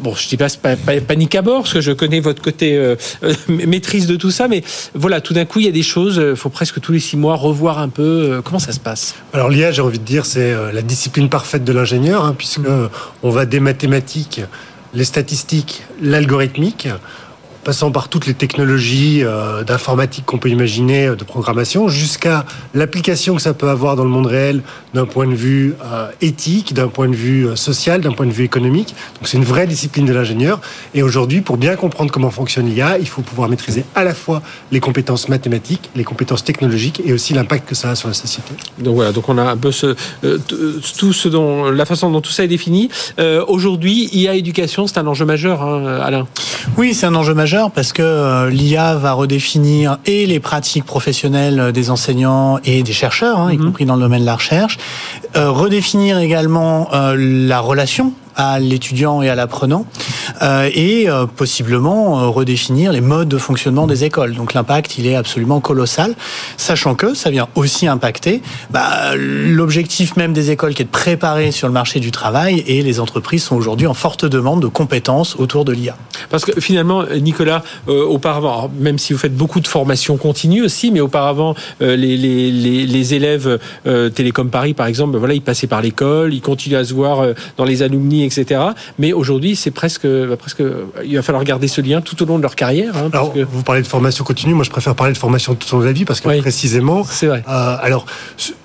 bon, je dis pas, pas, panique à bord, parce que je connais votre côté euh, euh, maîtrise de tout ça, mais voilà, tout d'un coup, il y a des choses, il euh, faut presque tous les six mois revoir un peu comment ça se passe? Alors l'IA, j'ai envie de dire, c'est la discipline parfaite de l'ingénieur, hein, puisque on va des mathématiques, les statistiques, l'algorithmique passant par toutes les technologies euh, d'informatique qu'on peut imaginer, euh, de programmation, jusqu'à l'application que ça peut avoir dans le monde réel d'un point de vue euh, éthique, d'un point de vue social, d'un point de vue économique. Donc c'est une vraie discipline de l'ingénieur. Et aujourd'hui, pour bien comprendre comment fonctionne l'IA, il faut pouvoir maîtriser à la fois les compétences mathématiques, les compétences technologiques et aussi l'impact que ça a sur la société. Donc voilà, donc on a un peu ce, tout ce dont, la façon dont tout ça est défini. aujourd'hui, IA éducation, c'est un enjeu majeur, hein, Alain? Oui, c'est un enjeu majeur parce que euh, l'IA va redéfinir et les pratiques professionnelles des enseignants et des chercheurs, hein, y mhm. compris dans le domaine de la recherche, euh, redéfinir également euh, la relation à l'étudiant et à l'apprenant, et possiblement redéfinir les modes de fonctionnement des écoles. Donc l'impact, il est absolument colossal, sachant que ça vient aussi impacter bah, l'objectif même des écoles qui est de préparer sur le marché du travail, et les entreprises sont aujourd'hui en forte demande de compétences autour de l'IA. Parce que finalement, Nicolas, auparavant, même si vous faites beaucoup de formations continues aussi, mais auparavant, les élèves Télécom Paris, par exemple, ben voilà, ils passaient par l'école, ils continuent à se voir dans les alumni, etc. Mais aujourd'hui, c'est presque, bah, presque, il va falloir garder ce lien tout au long de leur carrière. Hein, alors, vous parlez de formation continue, moi je préfère parler de formation tout au long de la vie parce que précisément, c'est vrai. Euh, alors,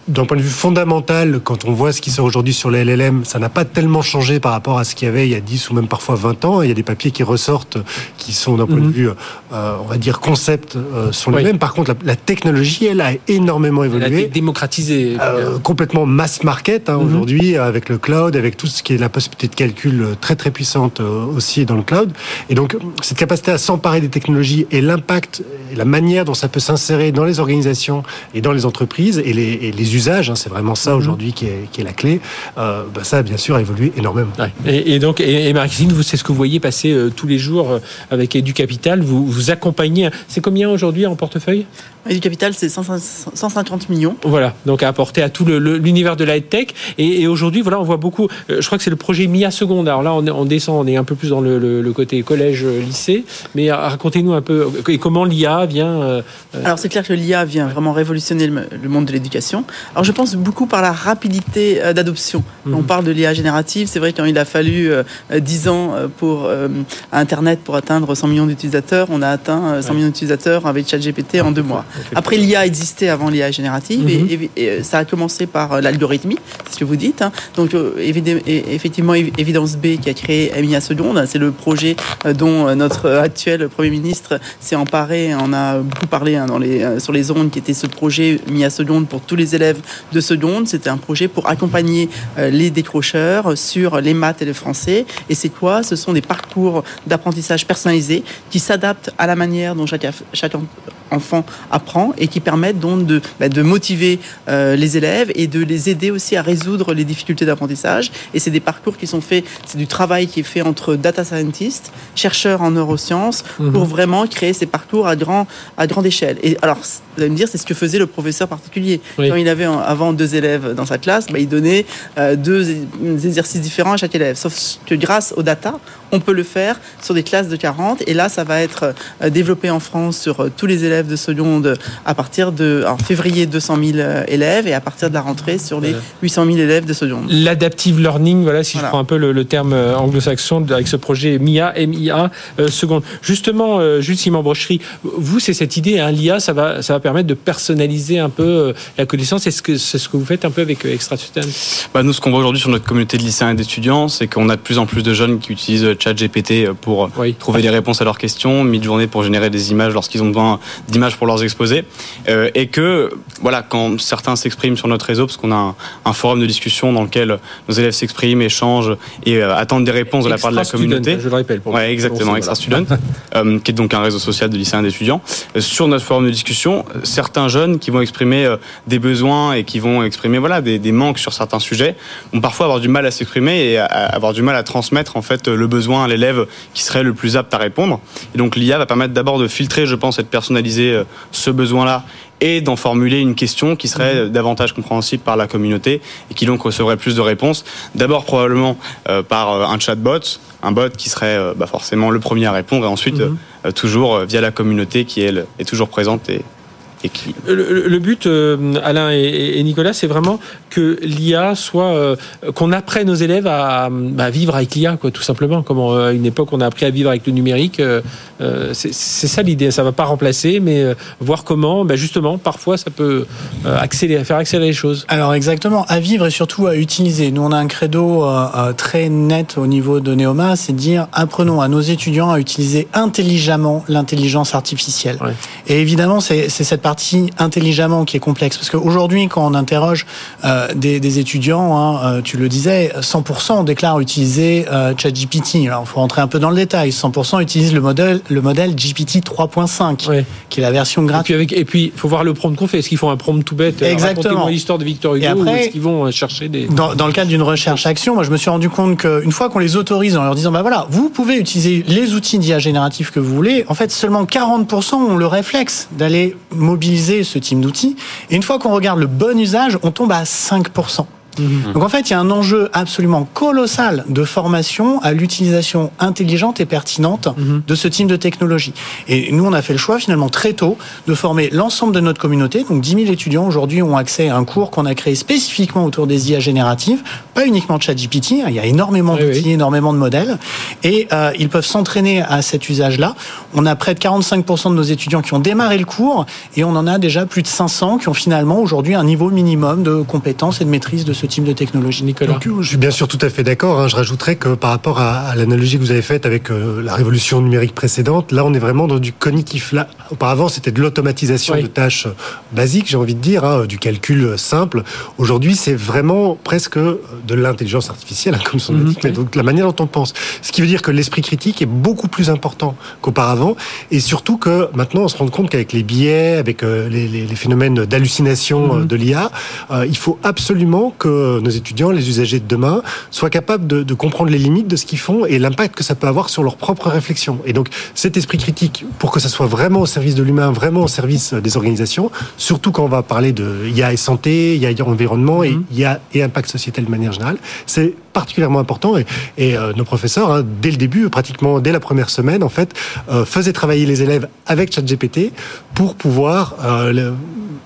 d'un point de vue fondamental, quand on voit ce qui sort aujourd'hui sur les LLM, ça n'a pas tellement changé par rapport à ce qu'il y avait il y a 10 ou même parfois 20 ans. Il y a des papiers qui ressortent qui sont d'un point de mhm. vue, euh, on va dire, concept euh, sont les mêmes. Par contre, la, technologie, elle a énormément évolué. Elle a été démocratisée. Euh, complètement mass market hein, mhm. aujourd'hui, avec le cloud, avec tout ce qui est la possibilité de calcul très très puissante aussi dans le cloud. Et donc, cette capacité à s'emparer des technologies et l'impact la manière dont ça peut s'insérer dans les organisations et dans les entreprises et les, et les usages, hein, c'est vraiment ça mhm. aujourd'hui qui est, qui est, la clé. Euh, bah ça, bien sûr, a évolué énormément. Et, donc, et, Marie-Christine, vous, c'est ce que vous voyez passer euh, tous les jours euh, avec Edu Capital. Vous, vous accompagnez. C'est combien aujourd'hui en portefeuille? Du capital, c'est 150 millions. Voilà, donc à apporter à tout l'univers de la tech. Et, aujourd'hui, voilà, on voit beaucoup. Euh, je crois que c'est le projet MIA Seconde. Alors là, on, descend, on est un peu plus dans le, côté collège-lycée. Mais racontez-nous un peu et comment l'IA vient. Euh, Alors c'est clair que l'IA vient vraiment révolutionner le, monde de l'éducation. Alors je pense beaucoup par la rapidité d'adoption. Mhm. On parle de l'IA générative. C'est vrai qu'il a fallu 10 ans pour Internet pour atteindre 100 millions d'utilisateurs. On a atteint 100 millions d'utilisateurs avec ChatGPT en deux mois. Après, l'IA existait avant l'IA générative et, mhm. ça a commencé par euh, l'algorithmie, c'est ce que vous dites. Hein. Donc, euh, effectivement, Evidence B qui a créé MIA Seconde, c'est le projet euh, dont notre actuel Premier ministre s'est emparé. On a beaucoup parlé hein, dans les, sur les ondes qui était ce projet MIA Seconde pour tous les élèves de seconde. C'était un projet pour accompagner les décrocheurs sur les maths et le français. Et c'est quoi? Ce sont des parcours d'apprentissage personnalisés qui s'adaptent à la manière dont chaque, chaque enfant apprend et qui permettent donc de, bah, de motiver euh, les élèves et de les aider aussi à résoudre les difficultés d'apprentissage. Et c'est des parcours qui sont faits, c'est du travail qui est fait entre data scientists, chercheurs en neurosciences, mhm. pour vraiment créer ces parcours à, grand, à grande échelle. Et alors, vous allez me dire, c'est ce que faisait le professeur particulier. Quand il avait avant deux élèves dans sa classe, bah, il donnait euh, deux exercices différents à chaque élève. Sauf que grâce aux data, on peut le faire sur des classes de 40. Et là, ça va être euh, développé en France sur tous les élèves de seconde à partir de en février 200 000 euh, élèves et à partir de la rentrée sur les 800 000 élèves de seconde. L'adaptive learning, voilà, si je prends un peu le, terme euh, anglo-saxon avec ce projet MIA, MIA euh, seconde. Justement, Jules Simon Brocherie, vous, c'est cette idée, hein, l'IA, ça va, ça va permettre de personnaliser un peu la connaissance. Est-ce que c'est ce que vous faites un peu avec Extra bah, Nous, ce qu'on voit aujourd'hui sur notre communauté de lycéens et d'étudiants, c'est qu'on a de plus en plus de jeunes qui utilisent ChatGPT pour trouver des réponses à leurs questions, mid-journée pour générer des images lorsqu'ils ont besoin d'images pour leurs exposés. Euh, et que voilà, quand certains s'expriment sur notre réseau, parce qu'on a un, forum de discussion dans lequel nos élèves s'expriment, échangent et euh, attendent des réponses de la part de la communauté. je le rappelle. Pour ouais, exactement, Extra Student, euh, qui est donc un réseau social de lycéens et d'étudiants. sur notre forum de discussion, certains jeunes qui vont exprimer des besoins et qui vont exprimer voilà des, des, manques sur certains sujets vont parfois avoir du mal à s'exprimer et avoir du mal à transmettre en fait le besoin à l'élève qui serait le plus apte à répondre. Et donc l'IA va permettre d'abord de filtrer, je pense, et de personnaliser ce besoin-là et d'en formuler une question qui serait mhm. davantage compréhensible par la communauté et qui donc recevrait plus de réponses. D'abord probablement euh, par euh, un chatbot, un bot qui serait euh, bah, forcément le premier à répondre et ensuite mhm. toujours via la communauté qui elle est toujours présente et, le, but, euh, Alain et, Nicolas, c'est vraiment que l'IA soit, euh, qu'on apprenne aux élèves à, vivre avec l'IA, quoi, tout simplement. Comme à une époque on a appris à vivre avec le numérique, euh, c'est ça l'idée. Ça va pas remplacer, mais voir comment, bah, justement, parfois ça peut accélérer, faire accélérer les choses. Alors exactement, à vivre et surtout à utiliser. Nous on a un credo très net au niveau de Neoma, c'est dire apprenons à nos étudiants à utiliser intelligemment l'intelligence artificielle. Et évidemment, c'est cette partie partie intelligemment qui est complexe. Parce qu'aujourd'hui, quand on interroge euh, des, des, étudiants, hein, euh, tu le disais, 100% déclarent utiliser euh, ChatGPT. Alors, il faut rentrer un peu dans le détail. 100% utilisent le modèle, le modèle GPT 3.5, qui est la version gratuite. Et puis, il faut voir le prompt qu'on fait. Est-ce qu'ils font un prompt tout bête Exactement. l'histoire de Victor Hugo après, ou est-ce qu'ils vont chercher des... Dans, dans le cadre d'une recherche-action, moi, je me suis rendu compte qu'une fois qu'on les autorise en leur disant, bah voilà, vous pouvez utiliser les outils d'IA génératif que vous voulez, en fait, seulement 40% ont le réflexe d'aller mobiliser ce type d'outils. Et une fois qu'on regarde le bon usage, on tombe à 5%. Mhm. Donc en fait, il y a un enjeu absolument colossal de formation à l'utilisation intelligente et pertinente mhm. de ce type de technologie. Et nous, on a fait le choix finalement très tôt de former l'ensemble de notre communauté. Donc 10 000 étudiants aujourd'hui ont accès à un cours qu'on a créé spécifiquement autour des IA génératives, pas uniquement de ChatGPT. Hein, il y a énormément d'outils, énormément de modèles, et euh, ils peuvent s'entraîner à cet usage-là. On a près de 45% de nos étudiants qui ont démarré le cours, et on en a déjà plus de 500 qui ont finalement aujourd'hui un niveau minimum de compétences et de maîtrise de ce type de technologie. Nicolas Je suis bien sûr tout à fait d'accord. Hein. Je rajouterais que par rapport à, l'analogie que vous avez faite avec euh, la révolution numérique précédente, là on est vraiment dans du cognitif. Là, auparavant c'était de l'automatisation de tâches basiques, j'ai envie de dire, hein, du calcul simple. Aujourd'hui c'est vraiment presque de l'intelligence artificielle, hein, comme son nom mais donc la manière dont on pense. Ce qui veut dire que l'esprit critique est beaucoup plus important qu'auparavant, et surtout que maintenant on se rend compte qu'avec les biais, avec euh, les, phénomènes d'hallucination mhm. de l'IA, euh, il faut absolument que nos étudiants, les usagers de demain, soient capables de, comprendre les limites de ce qu'ils font et l'impact que ça peut avoir sur leur propre réflexion. Et donc cet esprit critique, pour que ça soit vraiment au service de l'humain, vraiment au service des organisations, surtout quand on va parler de IA et santé, IA et environnement et IA mhm. et impact sociétal de manière générale, c'est particulièrement important et, et euh, nos professeurs, hein, dès le début, pratiquement dès la première semaine, en fait, euh, faisaient travailler les élèves avec ChatGPT pour pouvoir euh,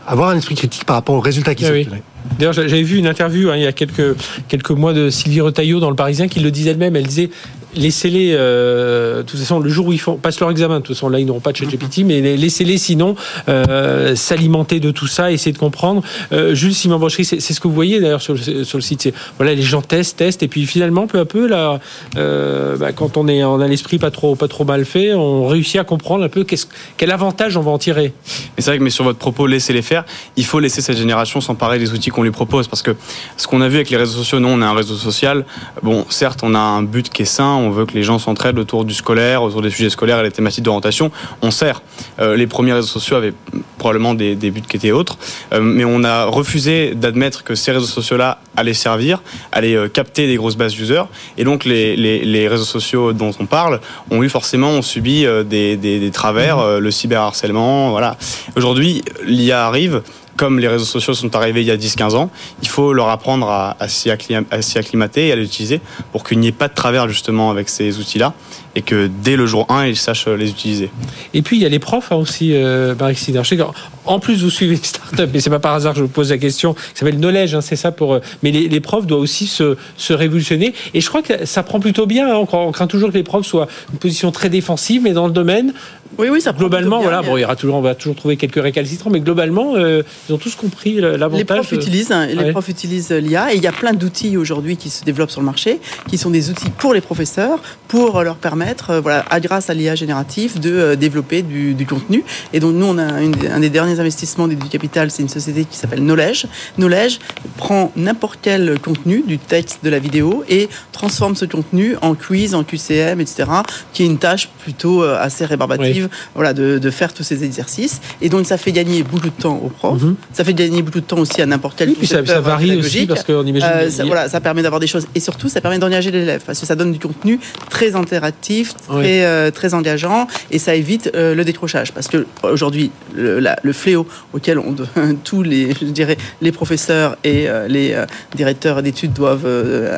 avoir un esprit critique par rapport aux résultats qu'ils ah obtenaient. D'ailleurs, j'avais vu une interview hein, il y a quelques, quelques mois de Sylvie Retailleau dans Le Parisien qui le disait elle-même. Elle disait laissez-les, euh, de toute façon, le jour où ils font, passent leur examen, de toute façon, là, ils n'auront pas de ChatGPT, mais laissez-les sinon euh, s'alimenter de tout ça, essayer de comprendre. Euh, Jules Simon Brochery, c'est ce que vous voyez d'ailleurs sur, sur, le site. Voilà, les gens testent, testent, et puis finalement, peu à peu, là, euh, bah, quand on, est, on a l'esprit pas trop, pas trop mal fait, on réussit à comprendre un peu quel avantage on va en tirer. Mais c'est vrai que, mais sur votre propos, laissez-les faire, il faut laisser cette génération s'emparer des outils qu'on lui propose, parce que ce qu'on a vu avec les réseaux sociaux, nous, on est un réseau social, bon, certes, on a un but qui est sain, on veut que les gens s'entraident autour du scolaire, autour des sujets scolaires et des thématiques d'orientation, on sert. Euh, les premiers réseaux sociaux avaient probablement des, buts qui étaient autres, euh, mais on a refusé d'admettre que ces réseaux sociaux-là allaient servir, allaient euh, capter des grosses bases d'users, et donc les, réseaux sociaux dont on parle ont eu forcément ont subi des, travers, mmh. le cyberharcèlement, voilà. Aujourd'hui, l'IA arrive, comme les réseaux sociaux sont arrivés il y a 10-15 ans, il faut leur apprendre à, à s'y acclimater et à les utiliser pour qu'il n'y ait pas de travers justement avec ces outils-là et que dès le jour 1, ils sachent les utiliser. Et puis il y a les profs hein, aussi, euh, En plus, vous suivez une start-up, et c'est pas par hasard que je vous pose la question, qui s'appelle Knowledge, hein, c'est ça pour. Euh, mais les, profs doivent aussi se, se, révolutionner. Et je crois que ça prend plutôt bien. Hein, on, craint toujours que les profs soient une position très défensive, mais dans le domaine, oui, oui, ça globalement, voilà, bon, il y aura toujours, on va toujours trouver quelques récalcitrants, mais globalement, euh, ils ont tous compris l'avantage. Les profs utilisent, hein, les profs utilisent l'IA, et il y a plein d'outils aujourd'hui qui se développent sur le marché, qui sont des outils pour les professeurs, pour leur permettre, euh, voilà, grâce à l'IA génératif, de euh, développer du, contenu. Et donc nous, on a un des derniers investissements du Capital, c'est une société qui s'appelle Knowledge. Knowledge prend n'importe quel contenu, du texte, de la vidéo, et transforme ce contenu en quiz, en QCM, etc., qui est une tâche plutôt assez rébarbative voilà, de, faire tous ces exercices. Et donc, ça fait gagner beaucoup de temps aux profs. Mhm. Ça fait gagner beaucoup de temps aussi à n'importe quel oui, ça, ça, varie aussi parce qu'on imagine. Euh, ça, voilà, ça permet d'avoir des choses. Et surtout, ça permet d'engager l'élève parce que ça donne du contenu très interactif, très, euh, très engageant et ça évite euh, le décrochage. Parce que aujourd'hui, le, le, fléau auquel on, tous les, je dirais, les professeurs et les directeurs d'études doivent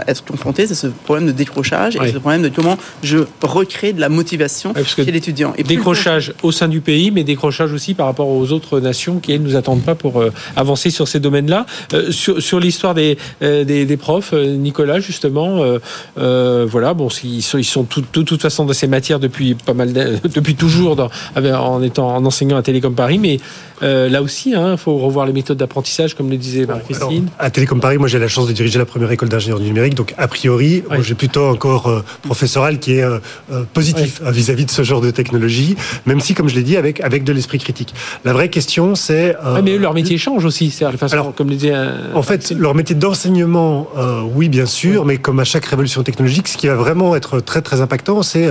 être confrontés, c'est ce problème de décrochage et ce problème de comment je recrée de la motivation chez l'étudiant. Et décrochage au sein du pays, mais décrochage aussi par rapport aux autres nations qui, elles, nous attendent pas pour euh, avancer sur ces domaines-là. Euh, sur, sur l'histoire des, euh, des, des, profs, Nicolas, justement, voilà, bon, ils sont, ils sont tout, tout, tout toute façon de ces matières depuis pas mal, depuis toujours dans, en étant en enseignant à Télécom Paris, mais euh, là aussi, il hein, faut revoir les méthodes d'apprentissage, comme le disait Marie-Christine. À Télécom Paris, moi j'ai la chance de diriger la première école d'ingénieur du numérique, donc a priori, j'ai plutôt un corps euh, professoral qui est euh, positif hein, vis-à-vis de ce genre de technologie, même si, comme je l'ai dit, avec, avec de l'esprit critique. La vraie question, c'est... mais leur métier change aussi, c'est la façon, Alors, comme le disait... en fait, leur métier d'enseignement, oui, bien sûr, mais comme à chaque révolution technologique, ce qui va vraiment être très très impactant, c'est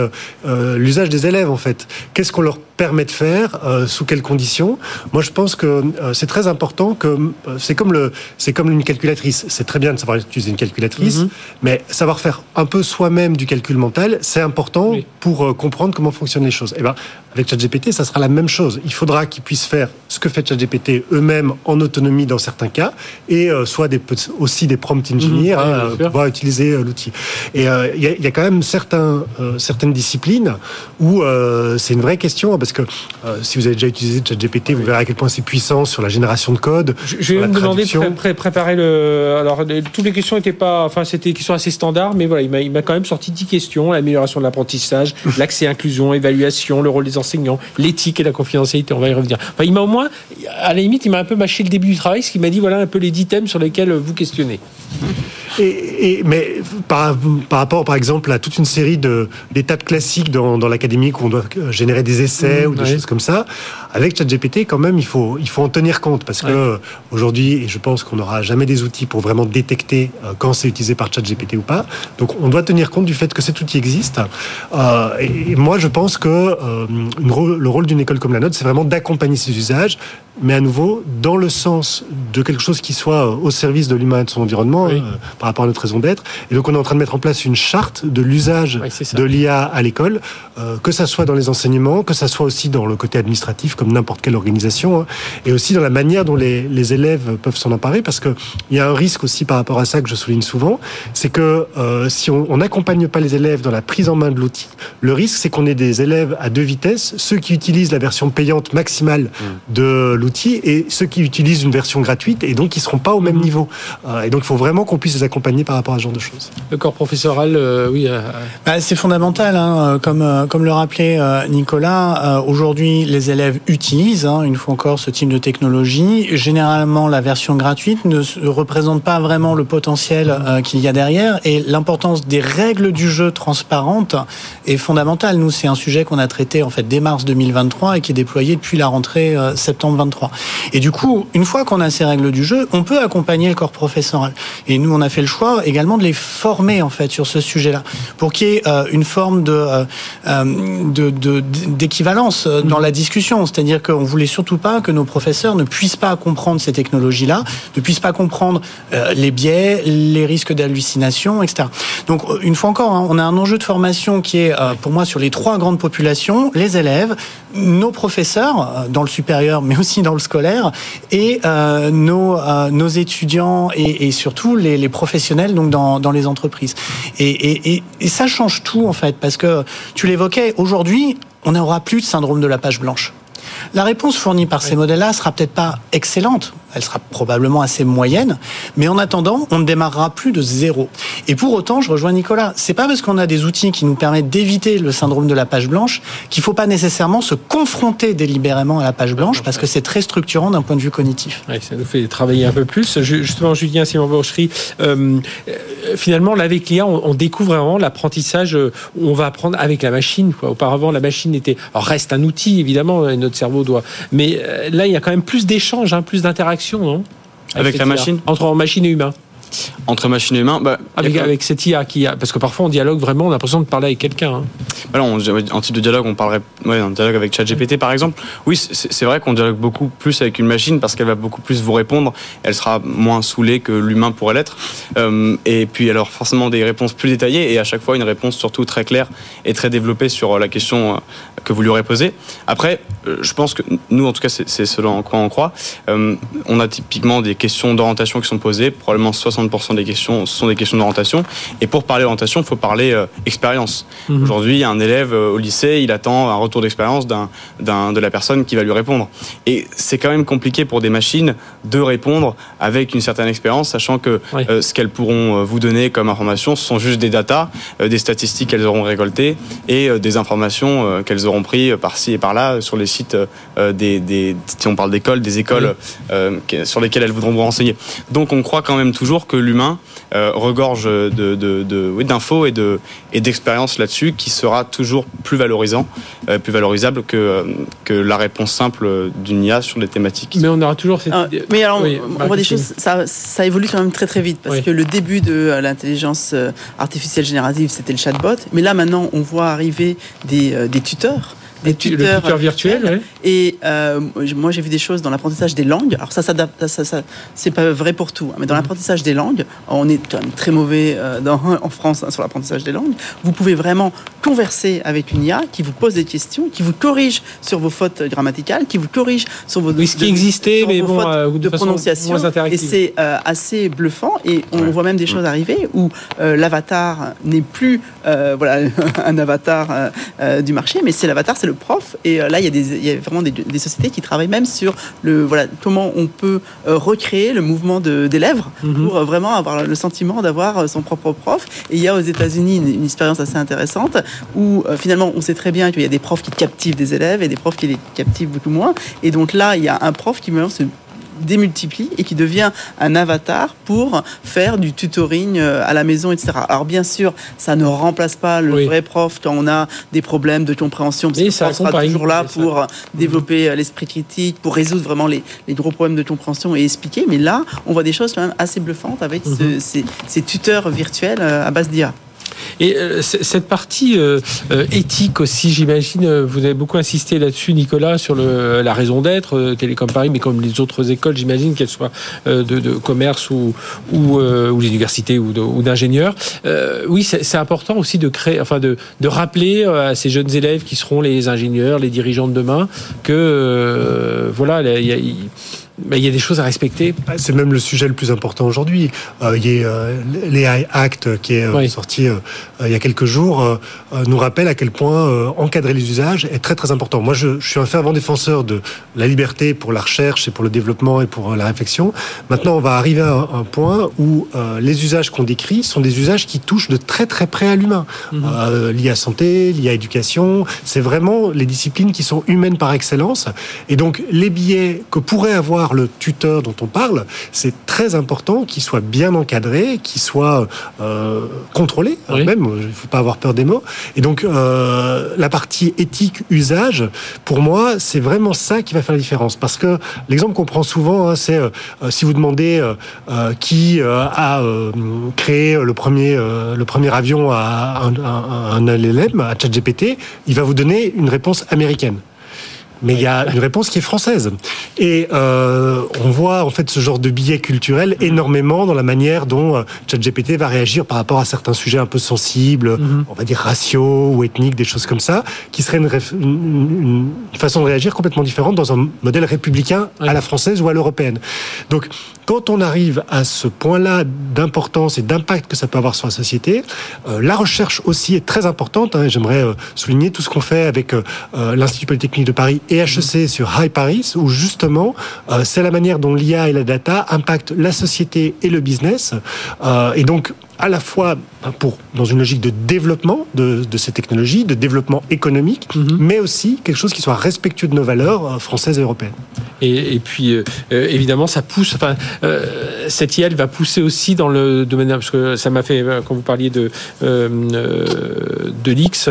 l'usage des élèves, en fait. Qu'est-ce qu'on leur permet de faire, sous quelles conditions Moi, je pense que euh, c'est très important que euh, c'est comme le, c'est comme une calculatrice. C'est très bien de savoir utiliser une calculatrice, mhm. mais savoir faire un peu soi-même du calcul mental, c'est important pour euh, comprendre comment fonctionnent les choses. Et eh ben, avec ChatGPT, ça sera la même chose. Il faudra qu'ils puissent faire ce que fait ChatGPT eux-mêmes en autonomie dans certains cas, et soit des, aussi des prompt engineers, mhm. hein, pour pouvoir utiliser l'outil. Et il y, a quand même certains, certaines disciplines où c'est une vraie question, parce que si vous avez déjà utilisé ChatGPT, vous verrez à quel point c'est puissant sur la génération de code. Je, vais me demander de préparer le. Alors, toutes les questions n'étaient pas. Enfin, c'était des questions assez standards, mais voilà, il m'a quand même sorti 10 questions l'amélioration de l'apprentissage, l'accès inclusion, évaluation, le rôle des enseignants, l'éthique et la confidentialité. On va y revenir. Enfin, il m'a au moins, à la limite, il m'a un peu mâché le début du travail, ce qui m'a dit voilà un peu les 10 thèmes sur lesquels vous questionnez. Et, mais par, par, rapport, par exemple, à toute une série d'étapes classiques dans, dans l'académique où on doit générer des essais ou des choses comme ça, avec ChatGPT, quand même, il faut, il faut en tenir compte parce que aujourd'hui, je pense qu'on n'aura jamais des outils pour vraiment détecter euh, quand c'est utilisé par ChatGPT ou pas. Donc, on doit tenir compte du fait que cet outil existe. Euh, et, moi, je pense que euh, le rôle d'une école comme la nôtre, c'est vraiment d'accompagner ces usages, mais à nouveau dans le sens de quelque chose qui soit au service de l'humain et de son environnement par rapport à notre raison d'être. Et donc, on est en train de mettre en place une charte de l'usage de l'IA à l'école, que ça soit dans les enseignements, que ça soit aussi dans le côté administratif comme n'importe quelle organisation, hein, et aussi dans la manière dont les, les élèves peuvent s'en emparer, parce qu'il y a un risque aussi par rapport à ça que je souligne souvent, c'est que euh, si on n'accompagne pas les élèves dans la prise en main de l'outil, le risque c'est qu'on ait des élèves à deux vitesses, ceux qui utilisent la version payante maximale mmh. de l'outil et ceux qui utilisent une version gratuite et donc ils ne seront pas au même mhm. niveau. Euh, et donc il faut vraiment qu'on puisse les accompagner par rapport à ce genre de choses. Le corps professoral, euh, oui. Euh, bah, c'est fondamental, hein, comme, comme le rappelait Nicolas, aujourd'hui les élèves utilisent, hein, une fois encore, ce type de technologie. Généralement, la version gratuite ne représente pas vraiment le potentiel mhm. qu'il y a derrière et l'importance des règles du jeu transparentes est fondamentale. Nous, c'est un sujet qu'on a traité en fait dès mars 2023 et qui est déployé depuis la rentrée septembre 2023. Et du coup, une fois qu'on a ces règles du jeu, on peut accompagner le corps professoral. Et nous, on a fait le choix également de les former en fait sur ce sujet-là, pour qu'il y ait euh, une forme euh, euh, d'équivalence dans la discussion. C'est-à-dire qu'on voulait surtout pas que nos professeurs ne puissent pas comprendre ces technologies-là, ne puissent pas comprendre les biais, les risques d'hallucination, etc. Donc, une fois encore, hein, on a un enjeu de formation qui est, pour moi, sur les trois grandes populations les élèves, nos professeurs dans le supérieur, mais aussi dans le scolaire, et nos, nos étudiants et, surtout les, professionnels donc dans, dans les entreprises. Et, et ça change tout, en fait, parce que tu l'évoquais, aujourd'hui, on n'aura plus de syndrome de la page blanche. La réponse fournie par ces modèles-là sera peut-être pas excellente, elle sera probablement assez moyenne, mais en attendant, on ne démarrera plus de zéro. Et pour autant, je rejoins Nicolas, c'est pas parce qu'on a des outils qui nous permettent d'éviter le syndrome de la page blanche qu'il faut pas nécessairement se confronter délibérément à la page blanche, parce que c'est très structurant d'un point de vue cognitif. ça nous fait travailler un peu plus. Justement, Julien Simon Bauchery, euh, finalement, là, avec l'IA, on, découvre vraiment l'apprentissage, euh, on va apprendre avec la machine. Auparavant, la machine était, reste un outil, évidemment, notre cerveau doit, mais euh, là, il y a quand même plus d'échanges, hein, plus d'interactions avec, la machine Entre machine et humain entre machine et humain. Bah, avec, avec cette IA qui a, parce que parfois on dialogue vraiment, on a l'impression de parler avec quelqu'un. Hein. Bah en type de dialogue, on parlerait, ouais, un dialogue avec ChatGPT par exemple. Oui, c'est vrai qu'on dialogue beaucoup plus avec une machine parce qu'elle va beaucoup plus vous répondre. Elle sera moins saoulée que l'humain pourrait l'être. Euh, et puis alors forcément des réponses plus détaillées et à chaque fois une réponse surtout très claire et très développée sur la question euh, que vous lui aurez posée. Après, je pense que nous, en tout cas, c'est selon en quoi on croit. Euh, on a typiquement des questions d'orientation qui sont posées. Probablement 60% des questions ce sont des questions d'orientation. Et pour parler d'orientation, il faut parler euh, expérience. Mhm. Aujourd'hui, un élève au lycée, il attend un retour d'expérience de la personne qui va lui répondre. Et c'est quand même compliqué pour des machines de répondre avec une certaine expérience, sachant que ce qu'elles pourront vous donner comme information, ce sont juste des datas, des statistiques qu'elles auront récoltées et des informations qu'elles auront pris par-ci et par-là sur les sites euh, des, si on parle d'écoles, des écoles euh, sur lesquelles elles voudront vous renseigner. Donc on croit quand même toujours que l'humain euh, regorge de, de, d'infos et, de, et d'expériences là-dessus qui sera toujours plus valorisant, plus valorisable que, que la réponse simple d'une IA sur des thématiques. Mais on aura toujours cette ah, Mais alors, on, voit des choses, ça, ça évolue quand même très très vite parce que le début de l'intelligence artificielle générative, c'était le chatbot. Mais là, maintenant, on voit arriver des, des tuteurs des tuteurs, tuteur virtuels. Et euh, moi, j'ai vu des choses dans l'apprentissage des langues. Alors ça, ça, ça, ça c'est pas vrai pour tout, hein, mais dans mhm. l'apprentissage des langues, on est très mauvais euh, dans, en France hein, sur l'apprentissage des langues. Vous pouvez vraiment converser avec une IA qui vous pose des questions, qui vous corrige sur vos fautes grammaticales, qui vous corrige sur vos, oui, ce qui existait, mais bon, euh, de, prononciation. Et c'est assez bluffant. Et on voit même des choses arriver où l'avatar n'est plus voilà un avatar du marché, mais c'est l'avatar, c'est le prof. Et euh, là, il y a, des, il y a vraiment des, sociétés qui travaillent même sur le, voilà, comment on peut euh, recréer le mouvement de, des lèvres mhm. pour euh, vraiment avoir le sentiment d'avoir son propre prof. Et il y a aux États-Unis une, expérience assez intéressante où finalement on sait très bien qu'il y a des profs qui captivent des élèves et des profs qui les captivent beaucoup moins. Et donc là, il y a un prof qui maintenant se démultiplie et qui devient un avatar pour faire du tutoring euh, à la maison, etc. Alors bien sûr, ça ne remplace pas le vrai prof quand on a des problèmes de compréhension, parce que ça sera toujours là pour développer euh, l'esprit critique, pour résoudre vraiment les, gros problèmes de compréhension et expliquer. Mais là, on voit des choses quand même assez bluffantes avec mhm. ces, ces, tuteurs virtuels euh, à base d'IA. Et euh, cette partie euh, euh, éthique aussi, j'imagine, vous avez beaucoup insisté là-dessus, Nicolas, sur la raison d'être, Télécom Paris, mais comme les autres écoles, j'imagine, qu'elles soient de, commerce ou, ou, ou l'université ou d'ingénieurs. oui, c'est important aussi de créer, enfin de rappeler à ces jeunes élèves qui seront les ingénieurs, les dirigeants de demain, que voilà, il y a, il y a des choses à respecter. C'est même le sujet le plus important aujourd'hui. Euh, il y a euh, l'AI Act qui est euh, sorti euh, il y a quelques jours nous rappelle à quel point encadrer les usages est très très important. Moi, je, je, suis un fervent défenseur de la liberté pour la recherche et pour le développement et pour la réflexion. Maintenant, on va arriver à un, point où les usages qu'on décrit sont des usages qui touchent de très très près à l'humain. Mhm. liés à santé, liés à éducation. C'est vraiment les disciplines qui sont humaines par excellence. Et donc, les billets que pourrait avoir le tuteur dont on parle, c'est très important qu'il soit bien encadré, qu'il soit euh, contrôlé, hein, même, il ne faut pas avoir peur des mots. Et donc, euh, la partie éthique, usage, pour moi, c'est vraiment ça qui va faire la différence. Parce que l'exemple qu'on prend souvent, hein, c'est euh, si vous demandez qui a créé le premier, le premier avion à un, un, un LLM, à ChatGPT, il va vous donner une réponse américaine mais il y a une réponse qui est française. Et euh, on voit en fait ce genre de biais culturel énormément dans la manière dont euh, ChatGPT va réagir par rapport à certains sujets un peu sensibles, mhm. on va dire raciaux ou ethniques, des choses comme ça, qui seraient une, une, façon de réagir complètement différente dans un modèle républicain à la française ou à l'européenne. Donc quand on arrive à ce point-là d'importance et d'impact que ça peut avoir sur la société, euh, la recherche aussi est très importante. Hein, J'aimerais euh, souligner tout ce qu'on fait avec l'Institut Polytechnique de Paris et HEC sur High Paris, où justement, c'est la manière dont l'IA et la data impactent la société et le business. et donc, à la fois pour, dans une logique de développement de, de ces technologies, de développement économique, mhm. mais aussi quelque chose qui soit respectueux de nos valeurs euh, françaises et européennes. Et, et puis, euh, euh, évidemment, ça pousse, enfin, cette IA, va pousser aussi dans le domaine, parce que ça m'a fait, quand vous parliez de, de l'X,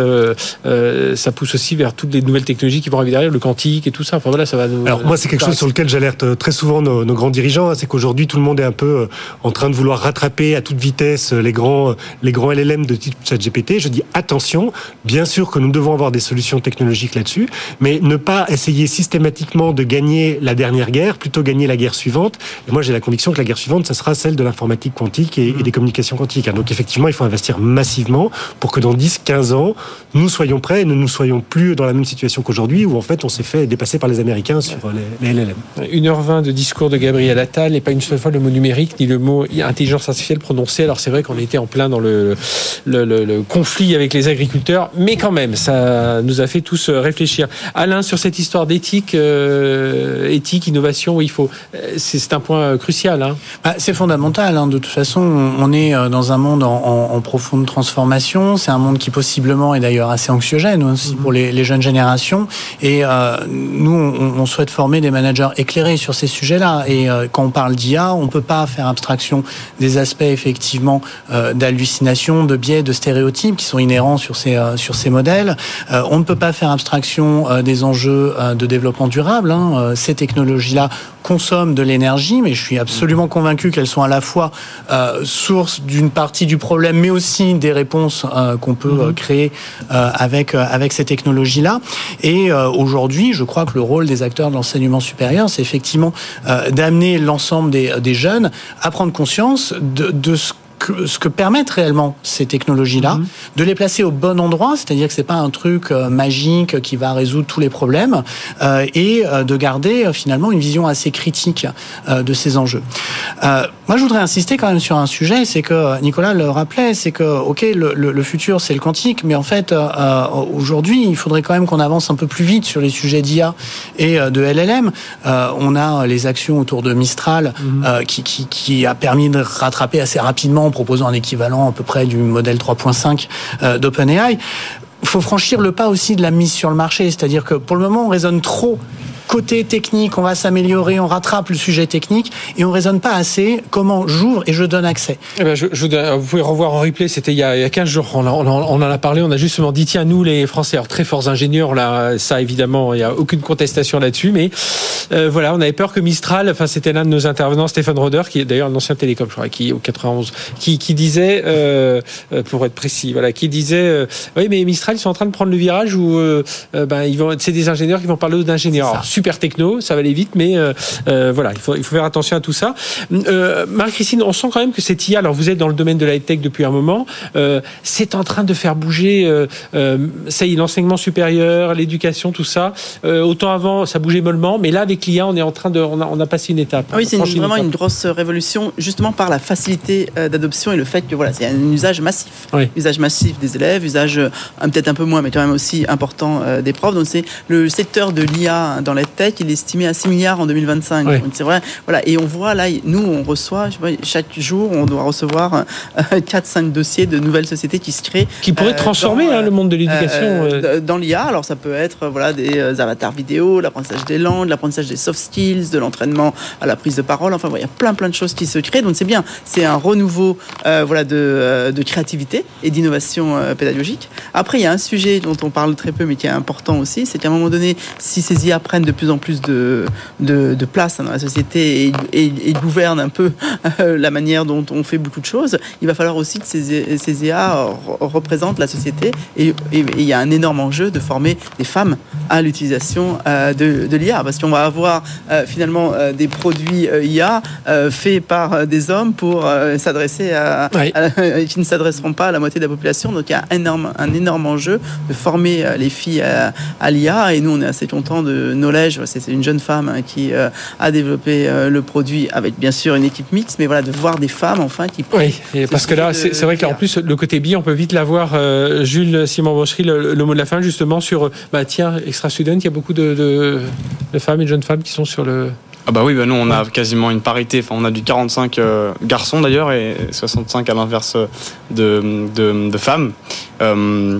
ça pousse aussi vers toutes les nouvelles technologies qui vont arriver derrière, le quantique et tout ça. Enfin voilà, ça va nous. Alors, moi, c'est quelque chose sur lequel j'alerte très souvent nos, nos grands dirigeants, hein, c'est qu'aujourd'hui, tout le monde est un peu en train de vouloir rattraper à toute vitesse les grands, les grands LLM de type ChatGPT. Je dis attention, bien sûr que nous devons avoir des solutions technologiques là-dessus, mais ne pas essayer systématiquement de gagner la dernière guerre, plutôt gagner la guerre suivante. Et moi, j'ai la conviction que la guerre suivante, ce sera celle de l'informatique quantique et, et, des communications quantiques. Donc effectivement, il faut investir massivement pour que dans 10, 15 ans, nous soyons prêts et ne nous soyons plus dans la même situation qu'aujourd'hui où en fait on s'est fait dépasser par les Américains sur les, les LLM. 1h20 de discours de Gabriel Attal et pas une seule fois le mot numérique ni le mot intelligence artificielle prononcé. Alors c'est vrai qu'on était en plein dans le, conflit avec les agriculteurs, mais quand même, ça nous a fait tous réfléchir. Alain, sur cette histoire d'éthique, euh, éthique, innovation, il faut, c'est un point crucial. Hein. Bah, c'est fondamental. Hein. De toute façon, on est dans un monde en, profonde transformation. C'est un monde qui possiblement est d'ailleurs assez anxiogène aussi pour les, jeunes générations. Et euh, nous, on, souhaite former des managers éclairés sur ces sujets-là. Et euh, quand on parle d'IA, on peut pas faire abstraction des aspects effectivement euh, d'hallucination, de biais, de stéréotypes qui sont inhérents sur ces euh, sur ces modèles. Euh, on ne peut pas faire abstraction des enjeux de développement durable. Hein. Ces technologies-là consomment de l'énergie, mais je suis absolument convaincu qu'elles sont à la fois source d'une partie du problème, mais aussi des réponses qu'on peut mmh. créer avec avec ces technologies-là. Et aujourd'hui, je crois que le rôle des acteurs de l'enseignement supérieur, c'est effectivement d'amener l'ensemble des, des jeunes à prendre conscience de, de ce que, ce que permettent réellement ces technologies-là, mmh. de les placer au bon endroit, c'est-à-dire que c'est pas un truc euh, magique qui va résoudre tous les problèmes, euh, et euh, de garder euh, finalement une vision assez critique euh, de ces enjeux. Euh, moi, je voudrais insister quand même sur un sujet, c'est que Nicolas le rappelait, c'est que ok, le, le, le futur c'est le quantique, mais en fait aujourd'hui, il faudrait quand même qu'on avance un peu plus vite sur les sujets d'IA et de LLM. on a les actions autour de Mistral mmh. qui, qui, qui a permis de rattraper assez rapidement en proposant un équivalent à peu près du modèle 3.5 euh, d'OpenAI. Il faut franchir le pas aussi de la mise sur le marché, c'est-à-dire que pour le moment, on raisonne trop côté technique, on va s'améliorer, on rattrape le sujet technique et on raisonne pas assez comment j'ouvre et je donne accès. Eh ben je, je, vous pouvez revoir en replay, c'était il, il, y a 15 jours, on, on, on, en a parlé, on a justement dit, tiens, nous les Français, alors très forts ingénieurs, là, ça évidemment, il n'y a aucune contestation là-dessus, mais euh, voilà, on avait peur que Mistral, enfin c'était l'un de nos intervenants, Stéphane Roder, qui est d'ailleurs un ancien télécom, je crois, qui au 91, qui, qui disait, euh, euh, pour être précis, voilà, qui disait, euh, oui, mais Mistral, ils sont en train de prendre le virage où euh, ben, ils vont, c'est des ingénieurs qui vont parler d'ingénieurs super techno, ça va aller vite, mais euh, euh, voilà, il faut, il faut faire attention à tout ça. Euh, Marie-Christine, on sent quand même que cette IA, alors vous êtes dans le domaine de la tech depuis un moment, euh, c'est en train de faire bouger, ça y est, l'enseignement supérieur, l'éducation, tout ça. autant avant, ça bougeait mollement, mais là, avec l'IA, on est en train de, on a, on a passé une étape. Ah oui, c'est vraiment une, une, grosse révolution, justement par la facilité d'adoption et le fait que voilà, c'est un usage massif, oui. usage massif des élèves, usage peut-être un peu moins, mais quand même aussi important des profs. Donc c'est le secteur de l'IA dans la tech, il est estimé à 6 milliards en 2025. Oui. C'est vrai. Voilà. Et on voit là, nous, on reçoit, chaque jour, on doit recevoir 4-5 dossiers de nouvelles sociétés qui se créent. Qui pourraient euh, transformer dans, hein, le monde de l'éducation. Euh, dans l'IA, alors ça peut être voilà, des avatars vidéo, l'apprentissage des langues, l'apprentissage des soft skills, de l'entraînement à la prise de parole. Enfin, voilà, il y a plein, plein de choses qui se créent. Donc c'est bien. C'est un renouveau euh, voilà, de, de, créativité et d'innovation pédagogique. Après, il y a un sujet dont on parle très peu, mais qui est important aussi, c'est qu'à un moment donné, si ces IA prennent de plus en plus de, de, de place dans la société et, et, et, gouverne un peu euh, la manière dont on fait beaucoup de choses, il va falloir aussi que ces, ces IA représentent la société et il y a un énorme enjeu de former des femmes à l'utilisation euh, de, de l'IA parce qu'on va avoir euh, finalement des produits IA faits par des hommes pour s'adresser à, oui. à, qui ne s'adresseront pas à la moitié de la population. Donc il y a un énorme, un énorme enjeu de former les filles à, à l'IA et nous on est assez contents de C'est une jeune femme hein, qui euh, a développé euh, le produit avec bien sûr une équipe mixte, mais voilà, de voir des femmes enfin qui. Oui, et parce que là, c'est vrai qu'en plus, le côté bi, on peut vite l'avoir. Euh, Jules Simon Brochery, le, le, mot de la fin, justement, sur. Bah, tiens, Extra Student, il y a beaucoup de, de, de, femmes et de jeunes femmes qui sont sur le. Ah bah oui, bah nous on a quasiment une parité. Enfin, on a du 45 euh, garçons d'ailleurs et 65 à l'inverse de, de, de, femmes. Euh,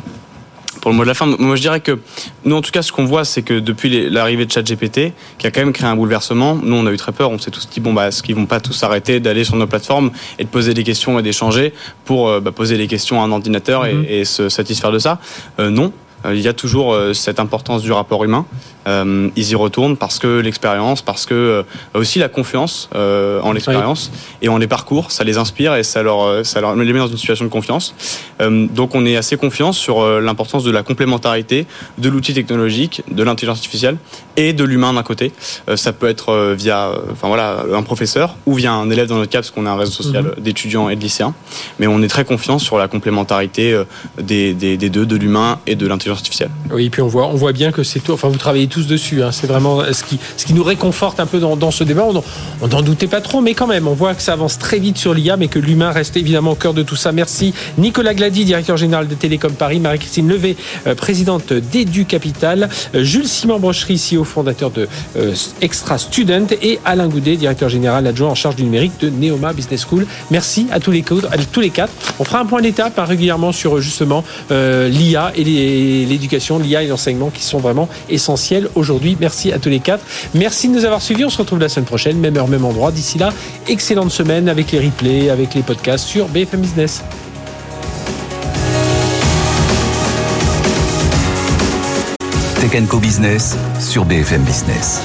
pour le mot de la fin, moi je dirais que nous en tout cas ce qu'on voit c'est que depuis l'arrivée de ChatGPT qui a quand même créé un bouleversement, nous on a eu très peur, on s'est tous dit bon bah est-ce qu'ils vont pas tous arrêter d'aller sur nos plateformes et de poser des questions et d'échanger pour euh, bah, poser les questions à un ordinateur mm -hmm. et, et, se satisfaire de ça? Euh, Non, euh, il y a toujours cette importance du rapport humain euh, ils y retournent parce que l'expérience, parce que euh, aussi la confiance euh, en l'expérience et en les parcours, ça les inspire et ça leur, ça leur les met dans une situation de confiance. Donc on est assez confiant sur l'importance de la complémentarité de l'outil technologique, de l'intelligence artificielle et de l'humain d'un côté. Ça peut être via, enfin voilà, un professeur ou via un élève dans notre cas parce qu'on a un réseau social Mhm. d'étudiants et de lycéens. Mais on est très confiant sur la complémentarité des, des, des deux, de l'humain et de l'intelligence artificielle. Oui, et puis on voit, on voit bien que c'est tout. Enfin, vous travaillez tous dessus. hein. C'est vraiment ce qui, ce qui nous réconforte un peu dans, ce débat. On n'en- doutait pas trop, mais quand même, on voit que ça avance très vite sur l'IA, mais que l'humain reste évidemment au cœur de tout ça. Merci Nicolas Glady, directeur général de Télécom Paris, Marie-Christine Levé, euh, présidente d'Edu Capital, euh, Jules Simon Brochery, CEO fondateur de euh, Extra Student, et Alain Goudet, directeur général adjoint en charge du numérique de Neoma Business School. Merci à tous les, à tous les quatre. On fera un point d'étape hein, régulièrement sur euh, justement euh, l'IA et l'éducation, l'IA et l'enseignement qui sont vraiment essentiels aujourd'hui. Merci à tous les quatre. Merci de nous avoir suivis. On se retrouve la semaine prochaine, même heure, même endroit. D'ici là, excellente semaine avec les replays, avec les podcasts sur BFM Business. Tech Co Business sur BFM Business.